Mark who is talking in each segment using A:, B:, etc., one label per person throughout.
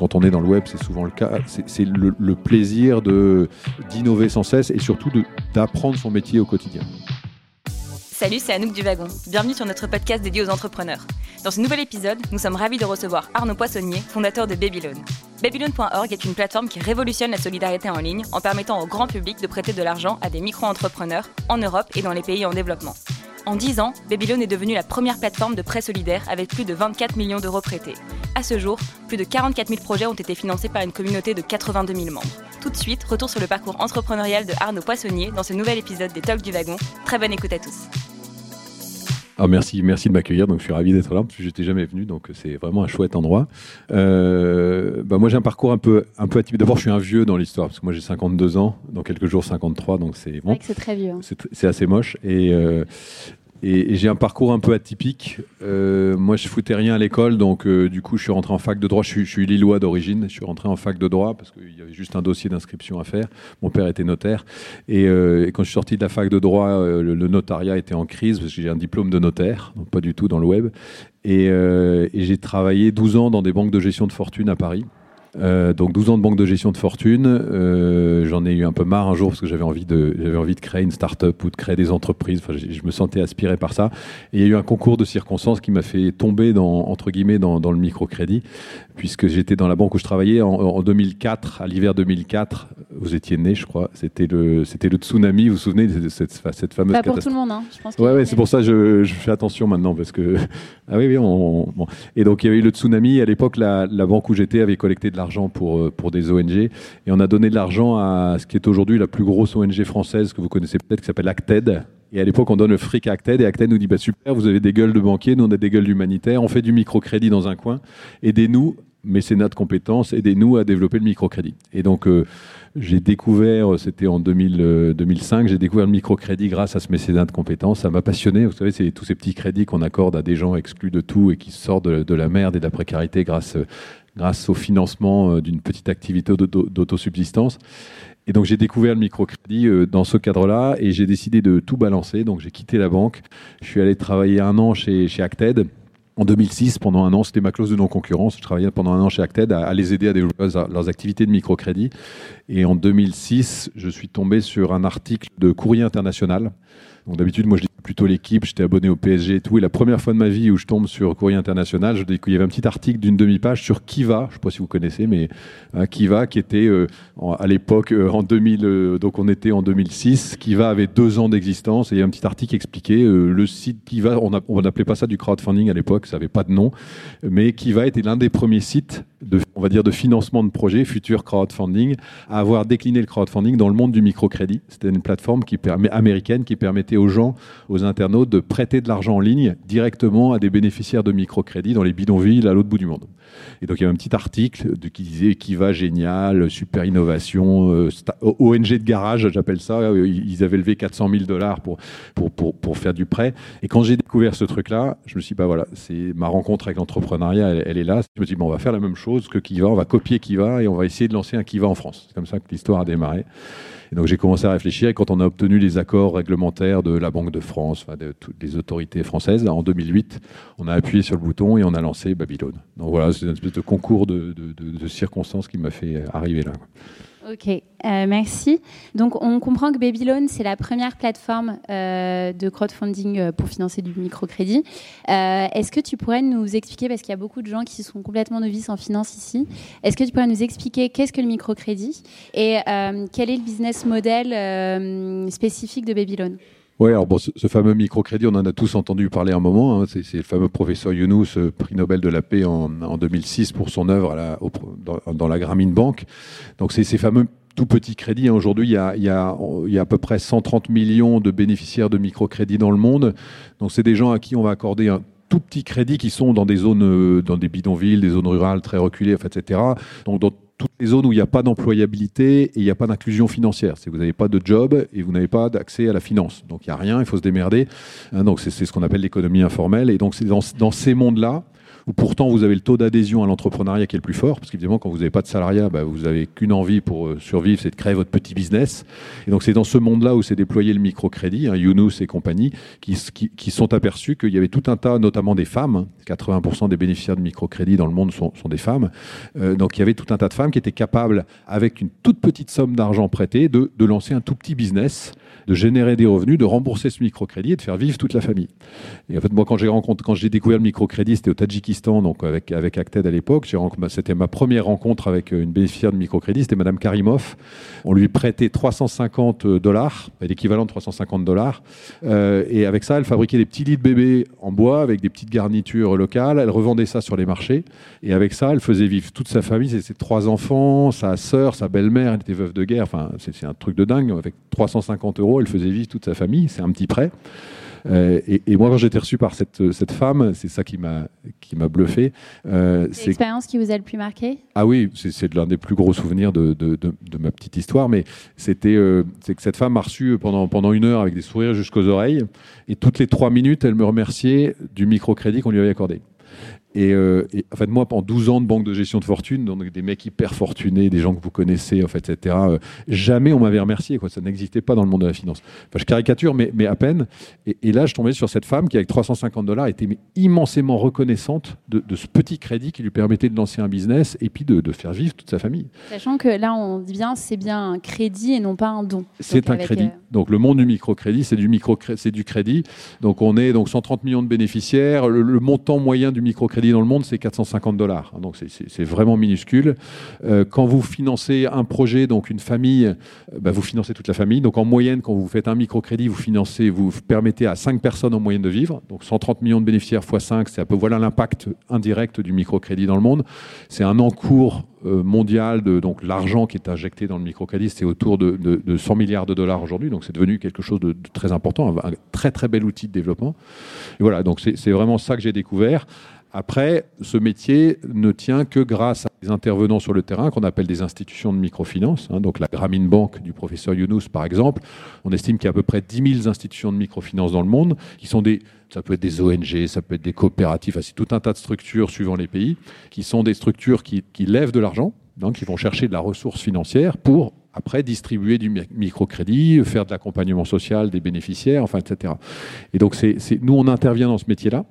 A: quand on est dans le web, c'est souvent le cas, c'est le, plaisir d'innover sans cesse et surtout d'apprendre son métier au quotidien.
B: Salut, c'est Anouk du Wagon. Bienvenue sur notre podcast dédié aux entrepreneurs. Dans ce nouvel épisode, nous sommes ravis de recevoir Arnaud Poissonnier, fondateur de Babylon. Babylon.org est une plateforme qui révolutionne la solidarité en ligne en permettant au grand public de prêter de l'argent à des micro-entrepreneurs en Europe et dans les pays en développement. En 10 ans, Babylon est devenue la première plateforme de prêt solidaire avec plus de 24 millions d'euros prêtés. À ce jour, plus de 44 000 projets ont été financés par une communauté de 82 000 membres. Tout de suite, retour sur le parcours entrepreneurial de Arnaud Poissonnier dans ce nouvel épisode des Talks du Wagon. Très bonne écoute à tous.
A: Ah, merci, merci de m'accueillir. Donc, je suis ravi d'être là parce que j'étais jamais venu. Donc, c'est vraiment un chouette endroit. Euh, bah, moi, j'ai un parcours un peu, un peu atypique. D'abord, je suis un vieux dans l'histoire parce que moi, j'ai 52 ans. Dans quelques jours, 53. Donc, c'est
C: bon. C'est très vieux. Hein.
A: C'est assez moche. Et, euh, et, j'ai un parcours un peu atypique. Euh, moi, je foutais rien à l'école, donc euh, du coup, je suis rentré en fac de droit. Je suis, lillois d'origine. Je suis rentré en fac de droit parce qu'il y avait juste un dossier d'inscription à faire. Mon père était notaire. Et, euh, quand je suis sorti de la fac de droit, le, notariat était en crise parce que j'ai un diplôme de notaire, donc pas du tout dans le web. Et j'ai travaillé 12 ans dans des banques de gestion de fortune à Paris. Euh, donc 12 ans de banque de gestion de fortune. Euh, J'en ai eu un peu marre un jour parce que j'avais envie de j'avais envie de créer une start-up ou de créer des entreprises. Enfin, je, me sentais aspiré par ça. Et il y a eu un concours de circonstances qui m'a fait tomber dans entre guillemets dans, dans le microcrédit puisque j'étais dans la banque où je travaillais en, en 2004 à l'hiver 2004. Vous étiez né, je crois. C'était le c'était le tsunami. Vous vous souvenez de cette, cette fameuse
C: Pas pour tout le monde, hein. Je pense
A: ouais, ouais c'est pour ça que je, je, fais attention maintenant parce que ah oui oui on, bon. et donc il y avait eu le tsunami à l'époque la, la banque où j'étais avait collecté de l'argent pour, euh, pour des ONG. Et on a donné de l'argent à ce qui est aujourd'hui la plus grosse ONG française que vous connaissez peut-être, qui s'appelle Acted. Et à l'époque, on donne le fric à Acted et Acted nous dit bah, Super, vous avez des gueules de banquiers, nous on a des gueules d'humanitaires, on fait du microcrédit dans un coin, aidez-nous, mécénat de compétences, aidez-nous à développer le microcrédit. Et donc, euh, j'ai découvert, c'était en 2000, euh, 2005, j'ai découvert le microcrédit grâce à ce mécénat de compétences. Ça m'a passionné. Vous savez, c'est tous ces petits crédits qu'on accorde à des gens exclus de tout et qui sortent de, de la merde et de la précarité grâce grâce au financement euh, d'une petite activité d'autosubsistance. Et donc j'ai découvert le microcrédit euh, dans ce cadre-là et j'ai décidé de tout balancer. Donc j'ai quitté la banque. Je suis allé travailler un an chez, chez Acted. En 2006, pendant un an, c'était ma clause de non-concurrence. Je travaillais pendant un an chez Acted à, les aider à développer leurs activités de microcrédit. Et en 2006, je suis tombé sur un article de Courrier International donc d'habitude, moi, je plutôt l'équipe, j'étais abonné au PSG et tout. Et la première fois de ma vie où je tombe sur Courrier International, je qu'il y avait un petit article d'une demi-page sur Kiva, je ne sais pas si vous connaissez, mais hein, Kiva qui était euh, à l'époque euh, en 2000, euh, donc on était en 2006. Kiva avait deux ans d'existence et il y a un petit article qui expliquait le site Kiva, on n'appelait pas ça du crowdfunding à l'époque, ça n'avait pas de nom, mais Kiva était l'un des premiers sites de, on va dire, de financement de projets, futur crowdfunding, à avoir décliné le crowdfunding dans le monde du microcrédit. C'était une plateforme qui permet, américaine qui permettait aux gens, aux internautes, de prêter de l'argent en ligne directement à des bénéficiaires de microcrédit dans les bidonvilles à l'autre bout du monde. Et donc il y a un petit article qui disait qui va génial, super innovation, euh, ONG de garage, j'appelle ça. Ils avaient levé 400 000 dollars pour, pour, pour, pour, faire du prêt. Et quand j'ai découvert ce truc-là, je me suis dit, bah voilà, c'est ma rencontre avec l'entrepreneuriat, elle, est là. Je me suis dit, bon, on va faire la même chose que Kiva, on va copier Kiva et on va essayer de lancer un Kiva en France. C'est comme ça que l'histoire a démarré. Et donc j'ai commencé à réfléchir et quand on a obtenu les accords réglementaires de la Banque de France, enfin de toutes les autorités françaises, en 2008, on a appuyé sur le bouton et on a lancé Babylone. Donc voilà, c'est une espèce de concours de, circonstances qui m'a fait arriver là.
C: Ok, euh, merci. Donc, on comprend que Babylone, c'est la première plateforme euh, de crowdfunding euh, pour financer du microcrédit. Est-ce que tu pourrais nous expliquer, parce qu'il y a beaucoup de gens qui sont complètement novices en finance ici, est-ce que tu pourrais nous expliquer qu'est-ce que le microcrédit et quel est le business model spécifique de Babylone?
A: Oui, alors bon, ce, fameux microcrédit, on en a tous entendu parler un moment. Hein, c'est le fameux professeur Younous, prix Nobel de la paix en, en 2006 pour son œuvre dans, la Grameen Bank. Donc c'est ces fameux tout petits crédits. Hein. Aujourd'hui, il, il, il y, a, à peu près 130 millions de bénéficiaires de microcrédits dans le monde. Donc c'est des gens à qui on va accorder un tout petit crédit qui sont dans des zones, dans des bidonvilles, des zones rurales très reculées, etc. Donc dans toutes les zones où il n'y a pas d'employabilité et il n'y a pas d'inclusion financière. C'est vous n'avez pas de job et vous n'avez pas d'accès à la finance. Donc il n'y a rien, il faut se démerder. Hein, donc c'est ce qu'on appelle l'économie informelle. Et donc c'est dans, dans, ces mondes-là où pourtant vous avez le taux d'adhésion à l'entrepreneuriat qui est le plus fort, parce qu'évidemment, quand vous n'avez pas de salariat, bah, vous n'avez qu'une envie pour euh, survivre, c'est de créer votre petit business. Et donc c'est dans ce monde-là où s'est déployé le microcrédit, hein, Younous et compagnie, qui, sont aperçus qu'il y avait tout un tas, notamment des femmes, 80% des bénéficiaires de microcrédit dans le monde sont, des femmes, euh, donc il y avait tout un tas de femmes qui étaient capables, avec une toute petite somme d'argent prêtée, de, lancer un tout petit business de générer des revenus, de rembourser ce microcrédit et de faire vivre toute la famille. Et en fait, moi, quand j'ai quand j'ai découvert le microcrédit, c'était au Tadjikistan, donc avec avec Acted à l'époque. C'était ma première rencontre avec une bénéficiaire de microcrédit, c'était Madame Karimov. On lui prêtait 350 dollars, l'équivalent de 350 dollars, euh, et avec ça, elle fabriquait des petits lits de bébé en bois avec des petites garnitures locales. Elle revendait ça sur les marchés, et avec ça, elle faisait vivre toute sa famille, ses trois enfants, sa sœur, sa belle-mère, elle était veuve de guerre. Enfin, c'est un truc de dingue avec 350 euros elle faisait vivre toute sa famille, c'est un petit prêt. Euh, et, moi, quand j'ai été reçu par cette, cette femme, c'est ça qui m'a qui m'a bluffé.
C: Euh, c'est l'expérience qui vous a le plus marqué?
A: Ah oui, c'est l'un des plus gros souvenirs de, de, de, ma petite histoire. Mais c'était euh, c'est que cette femme m'a reçu pendant pendant une heure avec des sourires jusqu'aux oreilles, et toutes les trois minutes, elle me remerciait du microcrédit qu'on lui avait accordé. Euh, et, en fait, moi, pendant 12 ans de banque de gestion de fortune, donc des mecs hyper fortunés, des gens que vous connaissez, en fait, etc., euh, jamais on m'avait remercié. Quoi. Ça n'existait pas dans le monde de la finance. Enfin, je caricature, mais, mais à peine. Et, là, je tombais sur cette femme qui, avec 350 dollars, était immensément reconnaissante de, ce petit crédit qui lui permettait de lancer un business et puis de, faire vivre toute sa famille.
C: Sachant que là, on dit bien, c'est bien un crédit et non pas un don.
A: C'est un crédit. Euh, donc le monde du microcrédit, c'est du micro, c'est du crédit. Donc on est donc 130 millions de bénéficiaires. le montant moyen du microcrédit dans le monde, c'est 450 dollars. Donc c'est vraiment minuscule. Euh, quand vous financez un projet, donc une famille, euh, bah, vous financez toute la famille. Donc en moyenne, quand vous faites un microcrédit, vous financez, vous permettez à 5 personnes en moyenne de vivre. Donc 130 millions de bénéficiaires x 5, c'est un peu voilà l'impact indirect du microcrédit dans le monde. C'est un encours euh, mondial de donc l'argent qui est injecté dans le microcrédit, c'est autour de, 100 milliards de dollars aujourd'hui. Donc c'est devenu quelque chose de, très important, un, très très bel outil de développement. Et voilà, donc c'est vraiment ça que j'ai découvert. Après, ce métier ne tient que grâce à des intervenants sur le terrain qu'on appelle des institutions de microfinance. Hein. donc la Grameen Bank du professeur Younous, par exemple, on estime qu'il y a à peu près 10 000 institutions de microfinance dans le monde, qui sont des, ça peut être des ONG, ça peut être des coopératives, c'est tout un tas de structures suivant les pays, qui sont des structures qui, lèvent de l'argent, donc qui vont chercher de la ressource financière pour après distribuer du microcrédit, faire de l'accompagnement social des bénéficiaires, enfin, etc. Et donc, c'est, nous, on intervient dans ce métier-là.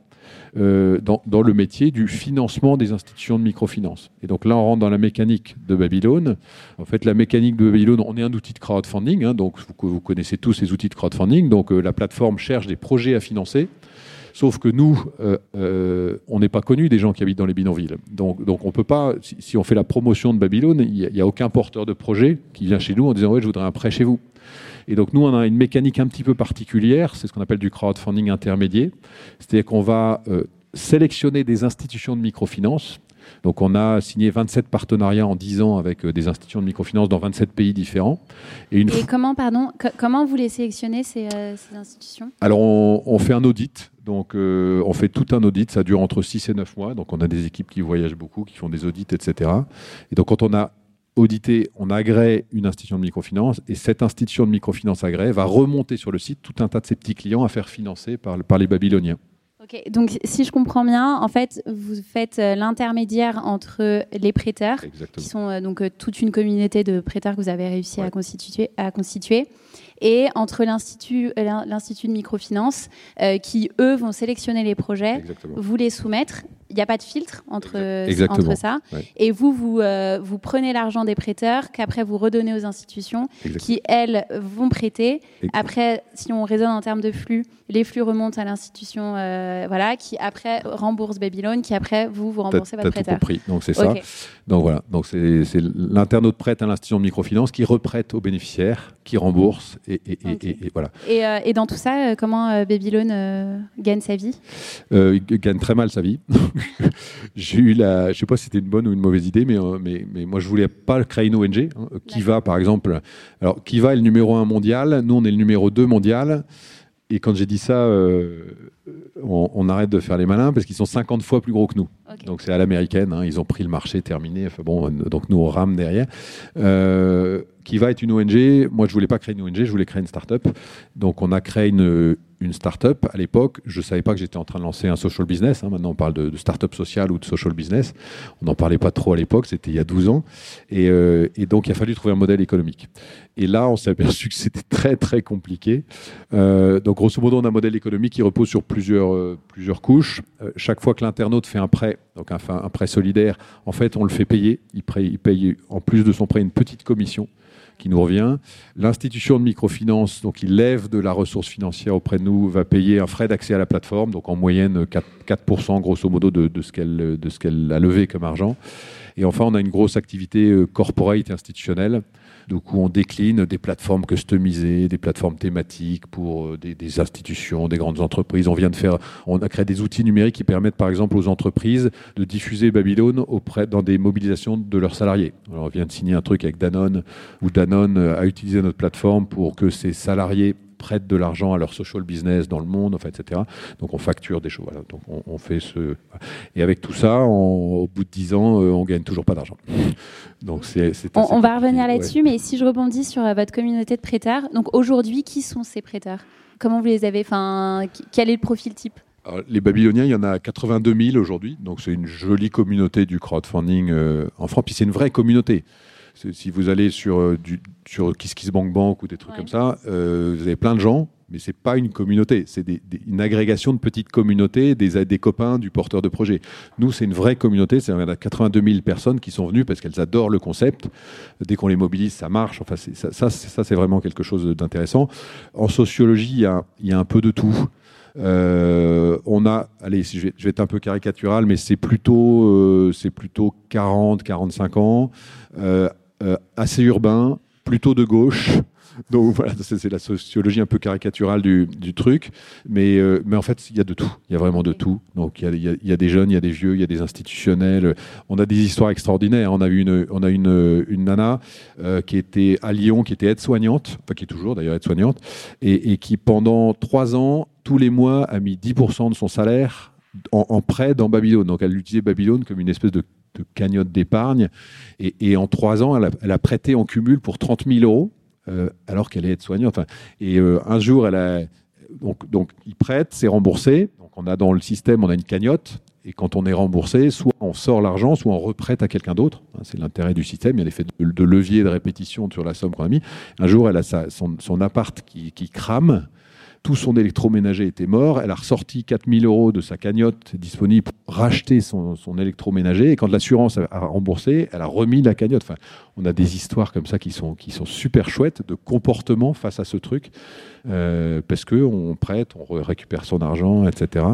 A: Euh, dans, le métier du financement des institutions de microfinance. Et donc là, on rentre dans la mécanique de Babylone. En fait, la mécanique de Babylone, on est un outil de crowdfunding, hein, donc vous, connaissez tous ces outils de crowdfunding. Donc euh, la plateforme cherche des projets à financer. Sauf que nous, euh, on n'est pas connus des gens qui habitent dans les bidonvilles. Donc, donc on peut pas, si, on fait la promotion de Babylone, il n'y a, a, aucun porteur de projet qui vient chez nous en disant ouais, je voudrais un prêt chez vous. Et donc nous, on a une mécanique un petit peu particulière, c'est ce qu'on appelle du crowdfunding intermédiaire. C'est-à-dire qu'on va euh, sélectionner des institutions de microfinance. Donc on a signé 27 partenariats en 10 ans avec euh, des institutions de microfinance dans 27 pays différents.
C: Et, comment, pardon, comment vous les sélectionnez, ces, euh, institutions?
A: Alors on, fait un audit. Donc on fait tout un audit, ça dure entre 6 et 9 mois. Donc on a des équipes qui voyagent beaucoup, qui font des audits, etc. Et donc quand on a audité, on agrée une institution de microfinance et cette institution de microfinance agrée va remonter sur le site tout un tas de ses petits clients à faire financer par, par les Babyloniens.
C: Ok, donc si je comprends bien, en fait, vous faites euh, l'intermédiaire entre les prêteurs, qui sont euh, donc euh, toute une communauté de prêteurs que vous avez réussi à, constituer, à constituer, et entre l'Institut, l'Institut de microfinance, qui, eux, vont sélectionner les projets, vous les soumettre, il n'y a pas de filtre entre, entre ça. Et vous, vous, euh, vous prenez l'argent des prêteurs qu'après vous redonnez aux institutions qui, elles, vont prêter. Après, si on raisonne en termes de flux, les flux remontent à l'institution euh, voilà, qui après rembourse Babylone, qui après vous, vous remboursez votre prêteur.
A: Tout compris. Donc c'est ça. Donc voilà. Donc c'est l'internaute prête à l'institution de microfinance qui reprête aux bénéficiaires, qui rembourse et, et, et, voilà.
C: Euh, et, dans tout ça, comment Babylone gagne sa vie?
A: Il gagne très mal sa vie. j'ai eu la, je sais pas si c'était une bonne ou une mauvaise idée, mais, euh, mais, mais moi je voulais pas créer une ONG. Hein. Kiva, par exemple. Alors Kiva est le numéro un mondial, nous on est le numéro 2 mondial. Et quand j'ai dit ça, euh, on, arrête de faire les malins parce qu'ils sont 50 fois plus gros que nous. Donc c'est à l'américaine, hein. ils ont pris le marché terminé. Enfin, bon, donc nous on rame derrière. Euh, Kiva est une ONG. Moi je voulais pas créer une ONG, je voulais créer une start-up. Donc on a créé une, une start-up. À l'époque, je ne savais pas que j'étais en train de lancer un social business. Hein. Maintenant, on parle de, start-up sociale ou de social business. On n'en parlait pas trop à l'époque, c'était il y a 12 ans. Et, euh, et, donc, il a fallu trouver un modèle économique. Et là, on s'est aperçu que c'était très, très compliqué. Euh, donc, grosso modo, on a un modèle économique qui repose sur plusieurs, euh, plusieurs couches. chaque fois que l'internaute fait un prêt, donc un, prêt solidaire, en fait, on le fait payer. Il paye, en plus de son prêt, une petite commission qui nous revient. L'institution de microfinance, donc il lève de la ressource financière auprès de nous, va payer un frais d'accès à la plateforme, donc en moyenne 4%, 4 grosso modo de, ce qu'elle a levé comme argent. Et enfin, on a une grosse activité euh, corporate institutionnelle donc où on décline des plateformes customisées, des plateformes thématiques pour euh, des, institutions, des grandes entreprises. On vient de faire, on a créé des outils numériques qui permettent par exemple aux entreprises de diffuser Babylone auprès dans des mobilisations de leurs salariés. Alors on vient de signer un truc avec Danone où Danone a utilisé notre plateforme pour que ses salariés prêtent de l'argent à leur social business dans le monde, enfin, etc. Donc on facture des choses. Donc on, fait ce. Et avec tout ça, au bout de 10 ans, euh, on gagne toujours pas d'argent.
C: Donc c'est. On, on, va revenir là-dessus, mais si je rebondis sur euh, votre communauté de prêteurs, donc aujourd'hui, qui sont ces prêteurs? Comment vous les avez Enfin, quel est le profil type?
A: Les Babyloniens, il y en a 82 000 aujourd'hui, donc c'est une jolie communauté du crowdfunding euh, en France. Puis c'est une vraie communauté. Si vous allez sur, euh, du, sur KissKissBankBank ou des trucs comme ça, euh, vous avez plein de gens, mais c'est pas une communauté, c'est une agrégation de petites communautés, des, des copains du porteur de projet. Nous, c'est une vraie communauté, c'est a 82 000 personnes qui sont venues parce qu'elles adorent le concept. Dès qu'on les mobilise, ça marche. Enfin, ça, ça, ça c'est vraiment quelque chose d'intéressant. En sociologie, il y a, y a, un peu de tout. Euh, on a, allez, je vais, être un peu caricatural, mais c'est plutôt, c'est plutôt 40, 45 ans. Euh, assez urbain, plutôt de gauche. Donc voilà, c'est la sociologie un peu caricaturale du, truc. Mais, euh, mais en fait, il y a de tout. Il y a vraiment de tout. Donc il y, a, des jeunes, il y a des vieux, il y a des institutionnels. On a des histoires extraordinaires. On a une, on a une, une nana euh, qui était à Lyon, qui était aide-soignante, enfin qui est toujours d'ailleurs aide-soignante, et, qui pendant trois ans, tous les mois, a mis 10% de son salaire en, prêt dans Babylone. Donc elle utilisait Babylone comme une espèce de de cagnotte d'épargne. Et, en trois ans, elle a, prêté en cumul pour 30 000 euros, euh, alors qu'elle est aide-soignante. et euh, un jour, elle a. Donc, donc il prête, c'est remboursé. Donc, on a dans le système, on a une cagnotte. Et quand on est remboursé, soit on sort l'argent, soit on reprête à quelqu'un d'autre. Hein, c'est l'intérêt du système. Il y a l'effet de, de, levier de répétition sur la somme qu'on a mis. Un jour, elle a son, son, appart qui, crame tout son électroménager était mort. Elle a ressorti 4000 euros de sa cagnotte disponible pour racheter son, électroménager. Et quand l'assurance a remboursé, elle a remis la cagnotte. Enfin, on a des histoires comme ça qui sont, qui sont super chouettes de comportement face à ce truc. Euh, parce qu'on prête, on récupère son argent, etc.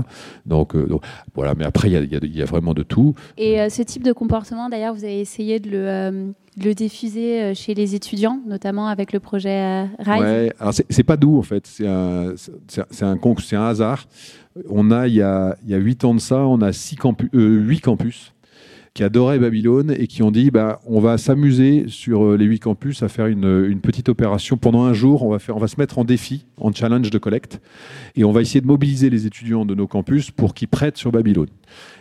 A: Donc, euh, voilà, mais après, il y, a, vraiment de tout.
C: Et euh, ce type de comportement, d'ailleurs, vous avez essayé de le le diffuser euh, chez les étudiants, notamment avec le projet euh, RISE?
A: Ouais, alors c'est pas d'où en fait, c'est un, un, un, hasard. On a, il y a, il y a 8 ans de ça, on a six campus, euh, 8 campus qui adoraient Babylone et qui ont dit bah, on va s'amuser sur euh, les 8 campus à faire une, une, petite opération. Pendant un jour, on va, faire, on va se mettre en défi, en challenge de collecte, et on va essayer de mobiliser les étudiants de nos campus pour qu'ils prêtent sur Babylone.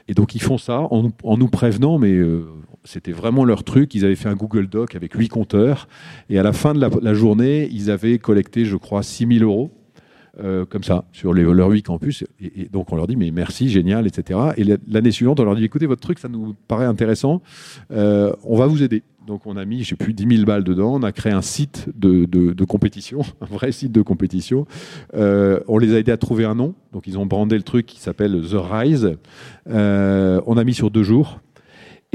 A: Et donc ils font ça en, nous prévenant, mais c'était vraiment leur truc. Ils avaient fait un Google Doc avec huit compteurs. Et à la fin de la, journée, ils avaient collecté, je crois, 6 000 euros. Euh, comme ça, sur les, leurs huit campus. Et, donc, on leur dit, mais merci, génial, etc. Et l'année suivante, on leur dit, écoutez, votre truc, ça nous paraît intéressant, euh, on va vous aider. Donc, on a mis, je sais plus, 10 000 balles dedans. On a créé un site de, de, compétition, un vrai site de compétition. Euh, on les a aidés à trouver un nom. Donc, ils ont brandé le truc qui s'appelle The Rise. on a mis sur deux jours.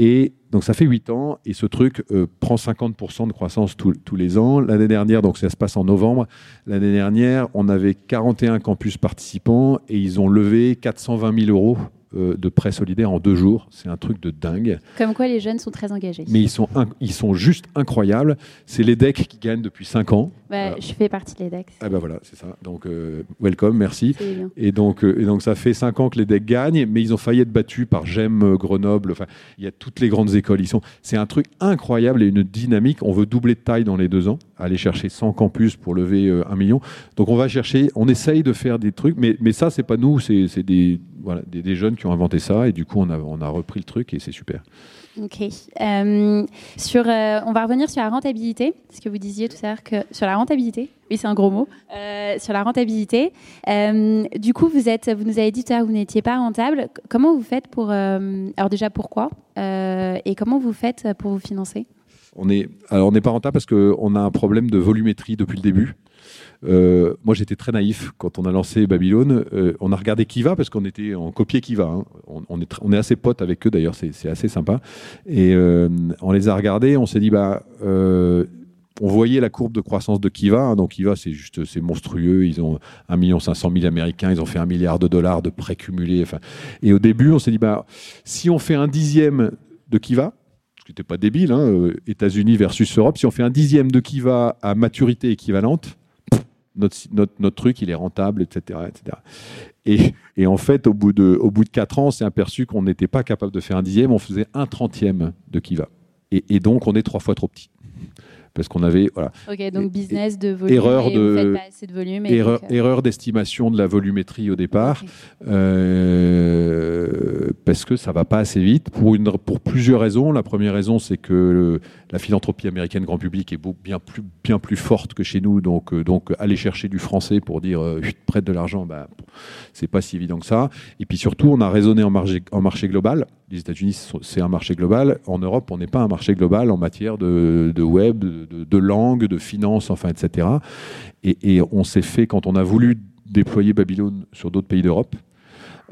A: Et donc ça fait 8 ans et ce truc euh, prend 50% de croissance tous les ans. L'année dernière, donc ça se passe en novembre, l'année dernière, on avait 41 campus participants et ils ont levé 420 000 euros euh, de prêts solidaires en deux jours. C'est un truc de dingue.
C: Comme quoi les jeunes sont très engagés.
A: Mais ils sont, ils sont juste incroyables. C'est les decks qui gagnent depuis cinq ans.
C: Bah, je fais partie des decks.
A: Ah ben voilà, c'est ça. Donc, euh, welcome, merci. Et donc, euh, et donc, ça fait cinq ans que les decks gagnent, mais ils ont failli être battus par GEM, Grenoble. Enfin, il y a toutes les grandes écoles. Ils sont, c'est un truc incroyable et une dynamique. On veut doubler de taille dans les deux ans, aller chercher 100 campus pour lever un million. Donc, on va chercher, on essaye de faire des trucs, mais, mais ça, c'est pas nous, c'est des voilà, des, jeunes qui ont inventé ça et du coup on a, on a repris le truc et c'est super.
C: Ok. Euh, sur, euh, on va revenir sur la rentabilité, ce que vous disiez tout à l'heure que sur la rentabilité. Oui, c'est un gros mot. Euh, sur la rentabilité. du coup, vous êtes, vous nous avez dit tout à l'heure que vous n'étiez pas rentable. Comment vous faites pour, alors déjà pourquoi et comment vous faites pour vous financer?
A: On est, alors on n'est pas rentable parce qu'on a un problème de volumétrie depuis le début. Euh, moi, j'étais très naïf quand on a lancé Babylone. Euh, on a regardé Kiva parce qu'on était en copier Kiva. Hein. On, est assez potes avec eux d'ailleurs, c'est assez sympa. Et euh, on les a regardés, on s'est dit bah on voyait la courbe de croissance de Kiva. Hein. donc Kiva, c'est juste, c'est monstrueux. Ils ont 1 500 000 Américains, ils ont fait un milliard de dollars de prêts cumulés. Et au début, on s'est dit, bah, si on fait un dixième de Kiva, ce qui n'était pas débile, hein, États-Unis versus Europe, si on fait un dixième de Kiva à maturité équivalente, notre, truc, il est rentable, etc. etc. Et, en fait, au bout de, au bout de 4 ans, on s'est aperçu qu'on n'était pas capable de faire un dixième, on faisait un trentième de Kiva. Et donc, on est trois fois trop petit parce qu'on avait voilà.
C: Ok, donc business de volume. Erreur de, pas assez de volume.
A: Euh, erreur, d'estimation de la volumétrie au départ, euh, parce que ça va pas assez vite pour une pour plusieurs raisons. La première raison, c'est que la philanthropie américaine grand public est bien plus bien plus forte que chez nous, donc euh, donc aller chercher du français pour dire prête de l'argent, bah c'est pas si évident que ça. Et puis surtout, on a raisonné en marché en marché global. Les États-Unis, c'est un marché global. En Europe, on n'est pas un marché global en matière de, web, de, langue, de finance, enfin, etc. Et, on s'est fait, quand on a voulu déployer Babylone sur d'autres pays d'Europe,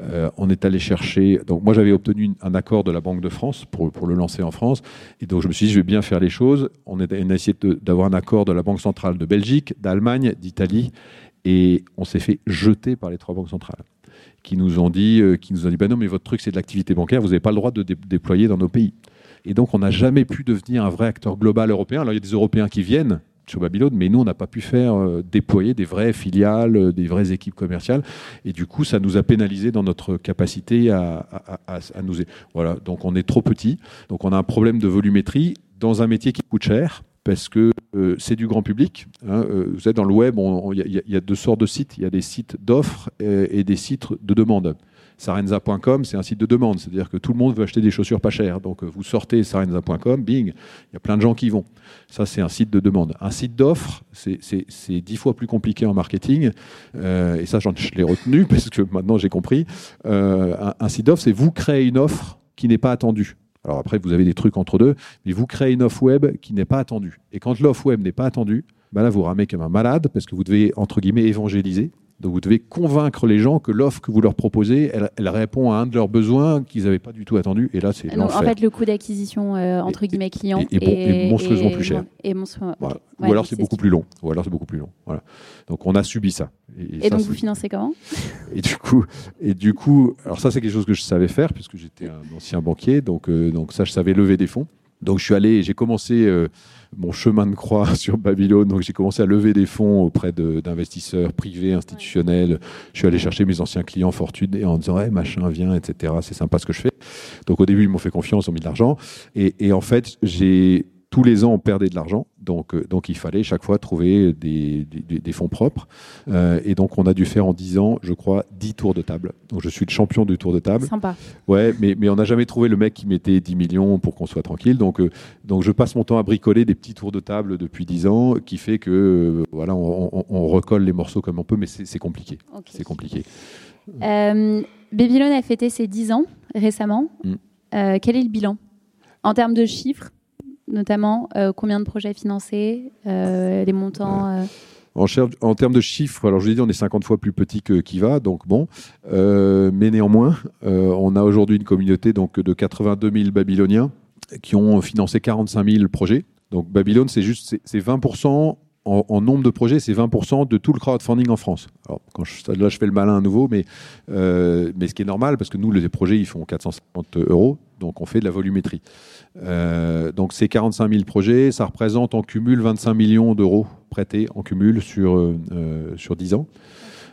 A: euh, on est allé chercher. Donc, moi, j'avais obtenu un accord de la Banque de France pour, le lancer en France. Et donc, je me suis dit, je vais bien faire les choses. On a essayé d'avoir un accord de la Banque centrale de Belgique, d'Allemagne, d'Italie. Et on s'est fait jeter par les trois banques centrales qui nous ont dit, euh, qui nous ont dit, ben non, mais votre truc, c'est de l'activité bancaire, vous n'avez pas le droit de déployer dans nos pays. Et donc, on n'a jamais pu devenir un vrai acteur global européen. Alors, il y a des Européens qui viennent sur Babylone, mais nous, on n'a pas pu faire euh, déployer des vraies filiales, euh, des vraies équipes commerciales. Et du coup, ça nous a pénalisé dans notre capacité à, à, nous. Voilà, donc on est trop petit. Donc, on a un problème de volumétrie dans un métier qui coûte cher parce que euh, c'est du grand public. Hein. vous savez, dans le web, il y, a deux sortes de sites. Il y a des sites d'offres et, des sites de demande. Sarenza.com, c'est un site de demande, c'est-à-dire que tout le monde veut acheter des chaussures pas chères. Donc vous sortez Sarenza.com, bing, il y a plein de gens qui vont. Ça, c'est un site de demande. Un site d'offre, c'est dix fois plus compliqué en marketing. Euh, et ça, je l'ai retenu parce que maintenant j'ai compris. Euh, un, site d'offre, c'est vous créez une offre qui n'est pas attendue. Alors après, vous avez des trucs entre deux, mais vous créez une offre web qui n'est pas attendue. Et quand l'offre web n'est pas attendue, ben là, vous ramez comme un malade parce que vous devez, entre guillemets, évangéliser. Donc vous devez convaincre les gens que l'offre que vous leur proposez, elle, répond à un de leurs besoins qu'ils n'avaient pas du tout attendu. Et là, c'est l'enfer.
C: En fait, le coût d'acquisition euh, entre guillemets client
A: est, monstrueusement plus cher.
C: Et
A: Ou alors c'est beaucoup plus long. Ou alors c'est beaucoup plus long. Voilà. Donc on a subi ça.
C: Et, donc vous financez comment?
A: Et du coup, et du coup, alors ça c'est quelque chose que je savais faire puisque j'étais un ancien banquier. Donc euh, donc ça je savais lever des fonds. Donc je suis allé, j'ai commencé euh, mon chemin de croix sur Babylone. Donc j'ai commencé à lever des fonds auprès d'investisseurs privés, institutionnels. Je suis allé chercher mes anciens clients fortunés en disant hey, machin viens, etc. C'est sympa ce que je fais. Donc au début ils m'ont fait confiance, ils ont mis de l'argent. Et, et en fait j'ai tous les ans, on perdait de l'argent, donc, euh, donc il fallait chaque fois trouver des, des, fonds propres. Euh, et donc, on a dû faire en 10 ans, je crois, 10 tours de table. Donc, je suis le champion du tour de table.
C: Sympa.
A: Ouais, mais, mais on n'a jamais trouvé le mec qui mettait 10 millions pour qu'on soit tranquille. Donc, euh, donc, je passe mon temps à bricoler des petits tours de table depuis 10 ans, qui fait que, voilà, on, recolle les morceaux comme on peut, mais c'est compliqué. C'est compliqué.
C: Babylone a fêté ses 10 ans récemment. Mm. quel est le bilan? En termes de chiffres notamment euh, Combien de projets financés euh, Les montants euh
A: en, en, termes de chiffres, alors je vous ai dit, on est 50 fois plus petit que Kiva, donc bon. mais néanmoins, on a aujourd'hui une communauté donc, de 82 000 Babyloniens qui ont financé 45 000 projets. Donc Babylone, c'est juste c'est 20% en, nombre de projets, c'est 20% de tout le crowdfunding en France. Alors, quand là, je fais le malin à nouveau, mais, mais ce qui est normal, parce que nous, les projets, ils font 450 euros, donc on fait de la volumétrie. Euh, donc c'est 45 000 projets, ça représente en cumul 25 millions d'euros prêtés en cumul sur, euh, sur 10 ans.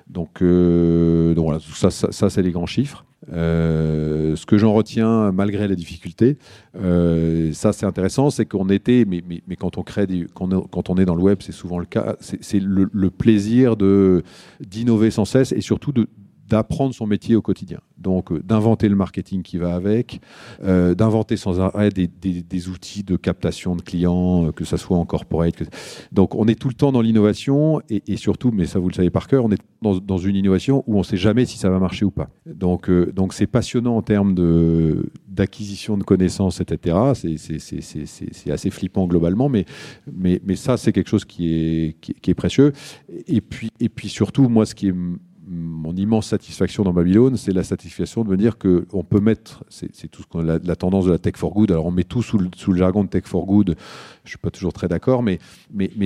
A: Donc, euh, voilà, ça, c'est les grands chiffres. Ce que j'en retiens, malgré les difficultés, ça c'est intéressant, c'est qu'on était, mais, quand on crée, quand, on est dans le web, c'est souvent le cas, c'est le, plaisir d'innover sans cesse et surtout de, d'apprendre son métier au quotidien. Donc euh, d'inventer le marketing qui va avec, euh, d'inventer sans arrêt des, outils de captation de clients, euh, que ce soit en corporate. Donc on est tout le temps dans l'innovation et, surtout, mais ça vous le savez par cœur, on est dans, une innovation où on ne sait jamais si ça va marcher ou pas. Donc donc c'est passionnant en termes d'acquisition de connaissances, etc. C'est assez flippant globalement, mais, mais, ça, c'est quelque chose qui est, qui est précieux. Et puis, et puis surtout, moi, ce qui est mon immense satisfaction dans Babylone, c'est la satisfaction de me dire qu'on peut mettre, c'est tout ce qu'on la, la, tendance de la tech for good. Alors on met tout sous le, jargon de tech for good. Je suis pas toujours très d'accord, mais,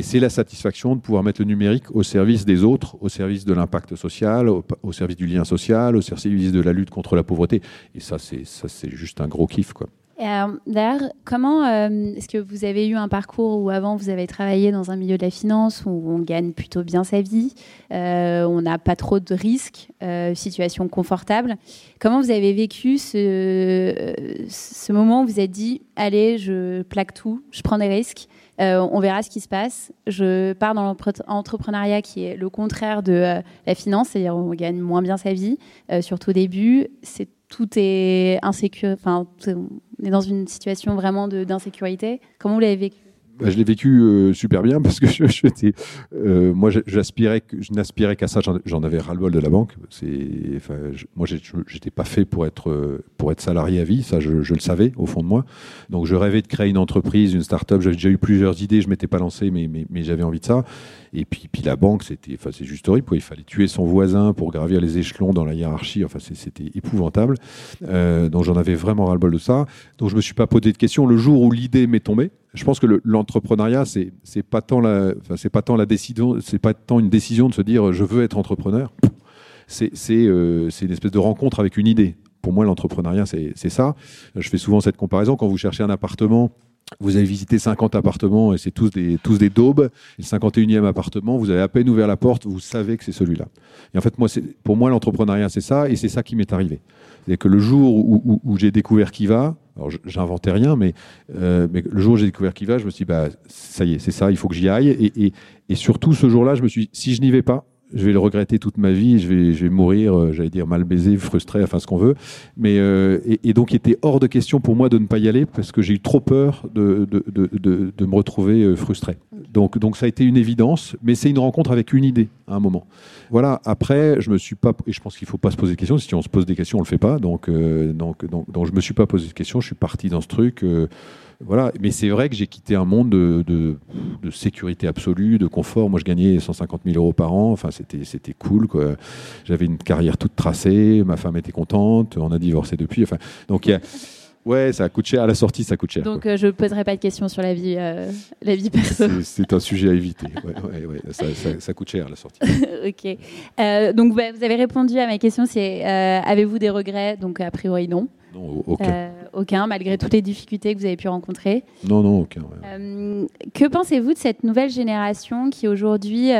A: c'est la satisfaction de pouvoir mettre le numérique au service des autres, au service de l'impact social, au, au, service du lien social, au service de la lutte contre la pauvreté. Et ça, c'est ça, c'est juste un gros kiff, quoi.
C: Euh, d'ailleurs, comment euh, est-ce que vous avez eu un parcours où avant vous avez travaillé dans un milieu de la finance où on gagne plutôt bien sa vie, euh, on n'a pas trop de risques, situation confortable? Comment vous avez vécu ce, moment où vous êtes dit allez, je plaque tout, je prends des risques, on verra ce qui se passe. Je pars dans l'entrepreneuriat qui est le contraire de la finance, c'est-à-dire on gagne moins bien sa vie, surtout au début. Tout est insécure. Enfin, on est dans une situation vraiment d'insécurité. Comment vous l'avez vécu?
A: Bah, je l'ai vécu euh, super bien parce que je, je euh, moi, j'aspirais, je n'aspirais qu'à ça. J'en avais ras-le-bol de la banque. C'est, enfin, je, moi, j'étais pas fait pour être euh, pour être salarié à vie. Ça, je, je, le savais au fond de moi. Donc, je rêvais de créer une entreprise, une start-up. J'avais déjà eu plusieurs idées. Je m'étais pas lancé, mais mais, mais j'avais envie de ça. Et puis, puis la banque, c'était, enfin, c'est juste horrible. Il fallait tuer son voisin pour gravir les échelons dans la hiérarchie. Enfin, c'était épouvantable. Euh, donc, j'en avais vraiment ras-le-bol de ça. Donc, je me suis pas posé de questions. Le jour où l'idée m'est tombée, je pense que l'entrepreneuriat, c'est c'est pas tant la, décision, c'est pas tant une décision de se dire je veux être entrepreneur. C'est c'est euh, une espèce de rencontre avec une idée. Pour moi, l'entrepreneuriat, c'est ça. Je fais souvent cette comparaison quand vous cherchez un appartement vous avez visité 50 appartements et c'est tous des, tous des daubes. le 51e appartement, vous avez à peine ouvert la porte, vous savez que c'est celui-là. Et en fait, moi, pour moi, l'entrepreneuriat, c'est ça et c'est ça qui m'est arrivé. C'est que le jour où, j'ai découvert Kiva, alors j'inventais rien, mais, euh, mais, le jour où j'ai découvert Kiva, je me suis dit, bah, ça y est, c'est ça, il faut que j'y aille. Et, et, et surtout, ce jour-là, je me suis dit, si je n'y vais pas, je vais le regretter toute ma vie, je vais, je vais mourir, euh, j'allais dire mal baisé, frustré, enfin ce qu'on veut. Mais euh, et, et, donc il était hors de question pour moi de ne pas y aller parce que j'ai eu trop peur de, de, de, de, me retrouver euh, frustré. Donc, donc ça a été une évidence, mais c'est une rencontre avec une idée à un moment. Voilà. Après, je me suis pas, et je pense qu'il faut pas se poser de questions. Si on se pose des questions, on le fait pas. Donc, euh, donc, donc, donc, je me suis pas posé de questions. Je suis parti dans ce truc. Euh, voilà. Mais c'est vrai que j'ai quitté un monde de, de, de, sécurité absolue, de confort. Moi, je gagnais 150 000 euros par an. Enfin, c'était, c'était cool. Quoi. J'avais une carrière toute tracée. Ma femme était contente. On a divorcé depuis. Enfin, donc il y a Ouais, ça coûte cher. À la sortie, ça coûte cher.
C: Donc, euh, je ne poserai pas de questions sur la vie, euh, la vie perso.
A: C'est un sujet à éviter. Ouais, ouais, ouais. Ça, ça, ça, coûte cher à la sortie.
C: ok. Euh, donc, bah, vous avez répondu à ma question c'est euh, avez-vous des regrets? Donc, a priori, non.
A: Non, aucun.
C: aucun, malgré toutes les difficultés que vous avez pu rencontrer.
A: Non, non, aucun.
C: que pensez-vous de cette nouvelle génération qui aujourd'hui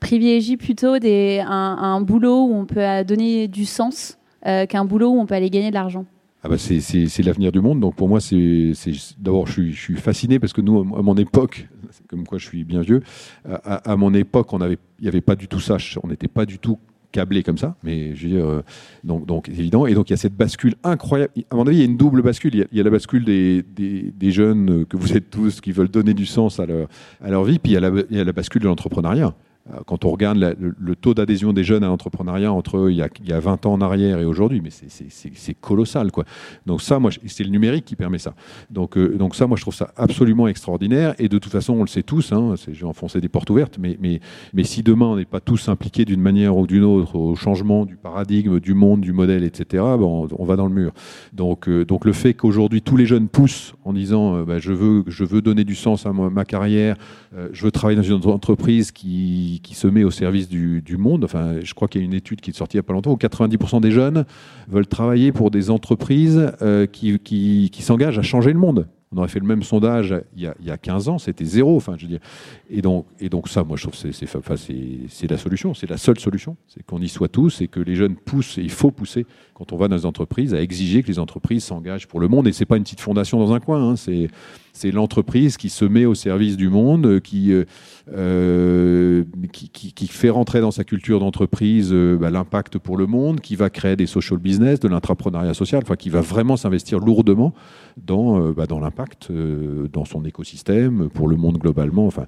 C: privilégie plutôt des, un, un, boulot où on peut donner du sens qu'un boulot où on peut aller gagner de l'argent?
A: Ah bah c'est l'avenir du monde. Donc pour moi, c'est d'abord je suis, je suis fasciné parce que nous, à mon époque, comme quoi je suis bien vieux, à, à mon époque, on avait, il n'y avait pas du tout ça. On n'était pas du tout câblé comme ça, mais je veux dire, euh, donc, donc évident. Et donc il y a cette bascule incroyable. À mon avis, il y a une double bascule. Il y a, la bascule des, des, des, jeunes que vous êtes tous qui veulent donner du sens à leur, à leur vie, puis il y a la, il y a la bascule de l'entrepreneuriat. Euh, quand on regarde le, taux d'adhésion des jeunes à l'entrepreneuriat entre il y, a, il y, a, 20 ans en arrière et aujourd'hui, mais c'est colossal. Quoi. Donc ça, moi, c'est le numérique qui permet ça. Donc, euh, donc ça, moi, je trouve ça absolument extraordinaire. Et de toute façon, on le sait tous, hein, je vais enfoncer des portes ouvertes, mais, mais, mais si demain, on n'est pas tous impliqués d'une manière ou d'une autre au changement du paradigme, du monde, du modèle, etc., bon, on, va dans le mur. Donc, euh, donc le fait qu'aujourd'hui, tous les jeunes poussent en disant, bah, je, veux, je veux donner du sens à ma, carrière, je veux travailler dans une entreprise qui qui, se met au service du, monde. Enfin, je crois qu'il y a une étude qui est sortie il n'y a pas longtemps où 90% des jeunes veulent travailler pour des entreprises euh, qui s'engagent à changer le monde. On aurait fait le même sondage il y a, il y a 15 ans, c'était zéro. Enfin, je veux dire. Et donc, et donc ça, moi, je trouve que c'est, la solution, c'est la seule solution. C'est qu'on y soit tous et que les jeunes poussent, et il faut pousser quand on va dans les entreprises à exiger que les entreprises s'engagent pour le monde. Et c'est pas une petite fondation dans un coin, hein, c'est l'entreprise qui se met au service du monde, qui, euh, euh, qui, fait rentrer dans sa culture d'entreprise euh, bah, l'impact pour le monde, qui va créer des social business, de l'intrapreneuriat social, enfin qui va vraiment s'investir lourdement dans, euh, bah, dans l'impact, euh, dans son écosystème, pour le monde globalement. Enfin,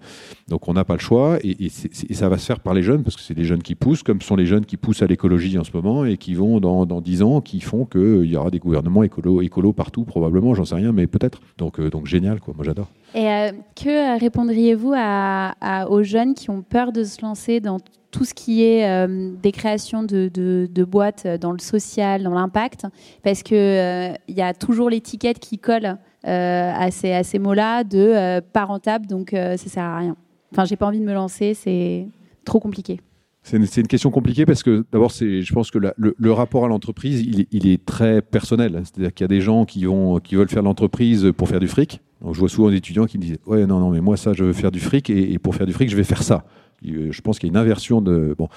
A: donc on n'a pas le choix et, ça va se faire par les jeunes parce que c'est les jeunes qui poussent, comme sont les jeunes qui poussent à l'écologie en ce moment et qui vont dans, dans 10 ans, qui font qu'il y aura des gouvernements écolo, écolo partout probablement, j'en sais rien, mais peut-être. Donc, donc génial, quoi. moi j'adore.
C: Et euh, que répondriez-vous à, aux jeunes qui ont peur de se lancer dans tout ce qui est euh, des créations de, boîtes dans le social, dans l'impact, parce qu'il euh, y a toujours l'étiquette qui colle euh, à ces, mots-là de pas rentable, donc ça sert à rien. Enfin, j'ai pas envie de me lancer, c'est trop compliqué.
A: C'est une, question compliquée parce que d'abord, je pense que le, rapport à l'entreprise, il, est très personnel. C'est-à-dire qu'il y a des gens qui, qui veulent faire l'entreprise pour faire du fric. Donc, je vois souvent des étudiants qui me disent Ouais, non, non, mais moi, ça, je veux faire du fric et pour faire du fric, je vais faire ça. Je pense qu'il y a une inversion de. Bon,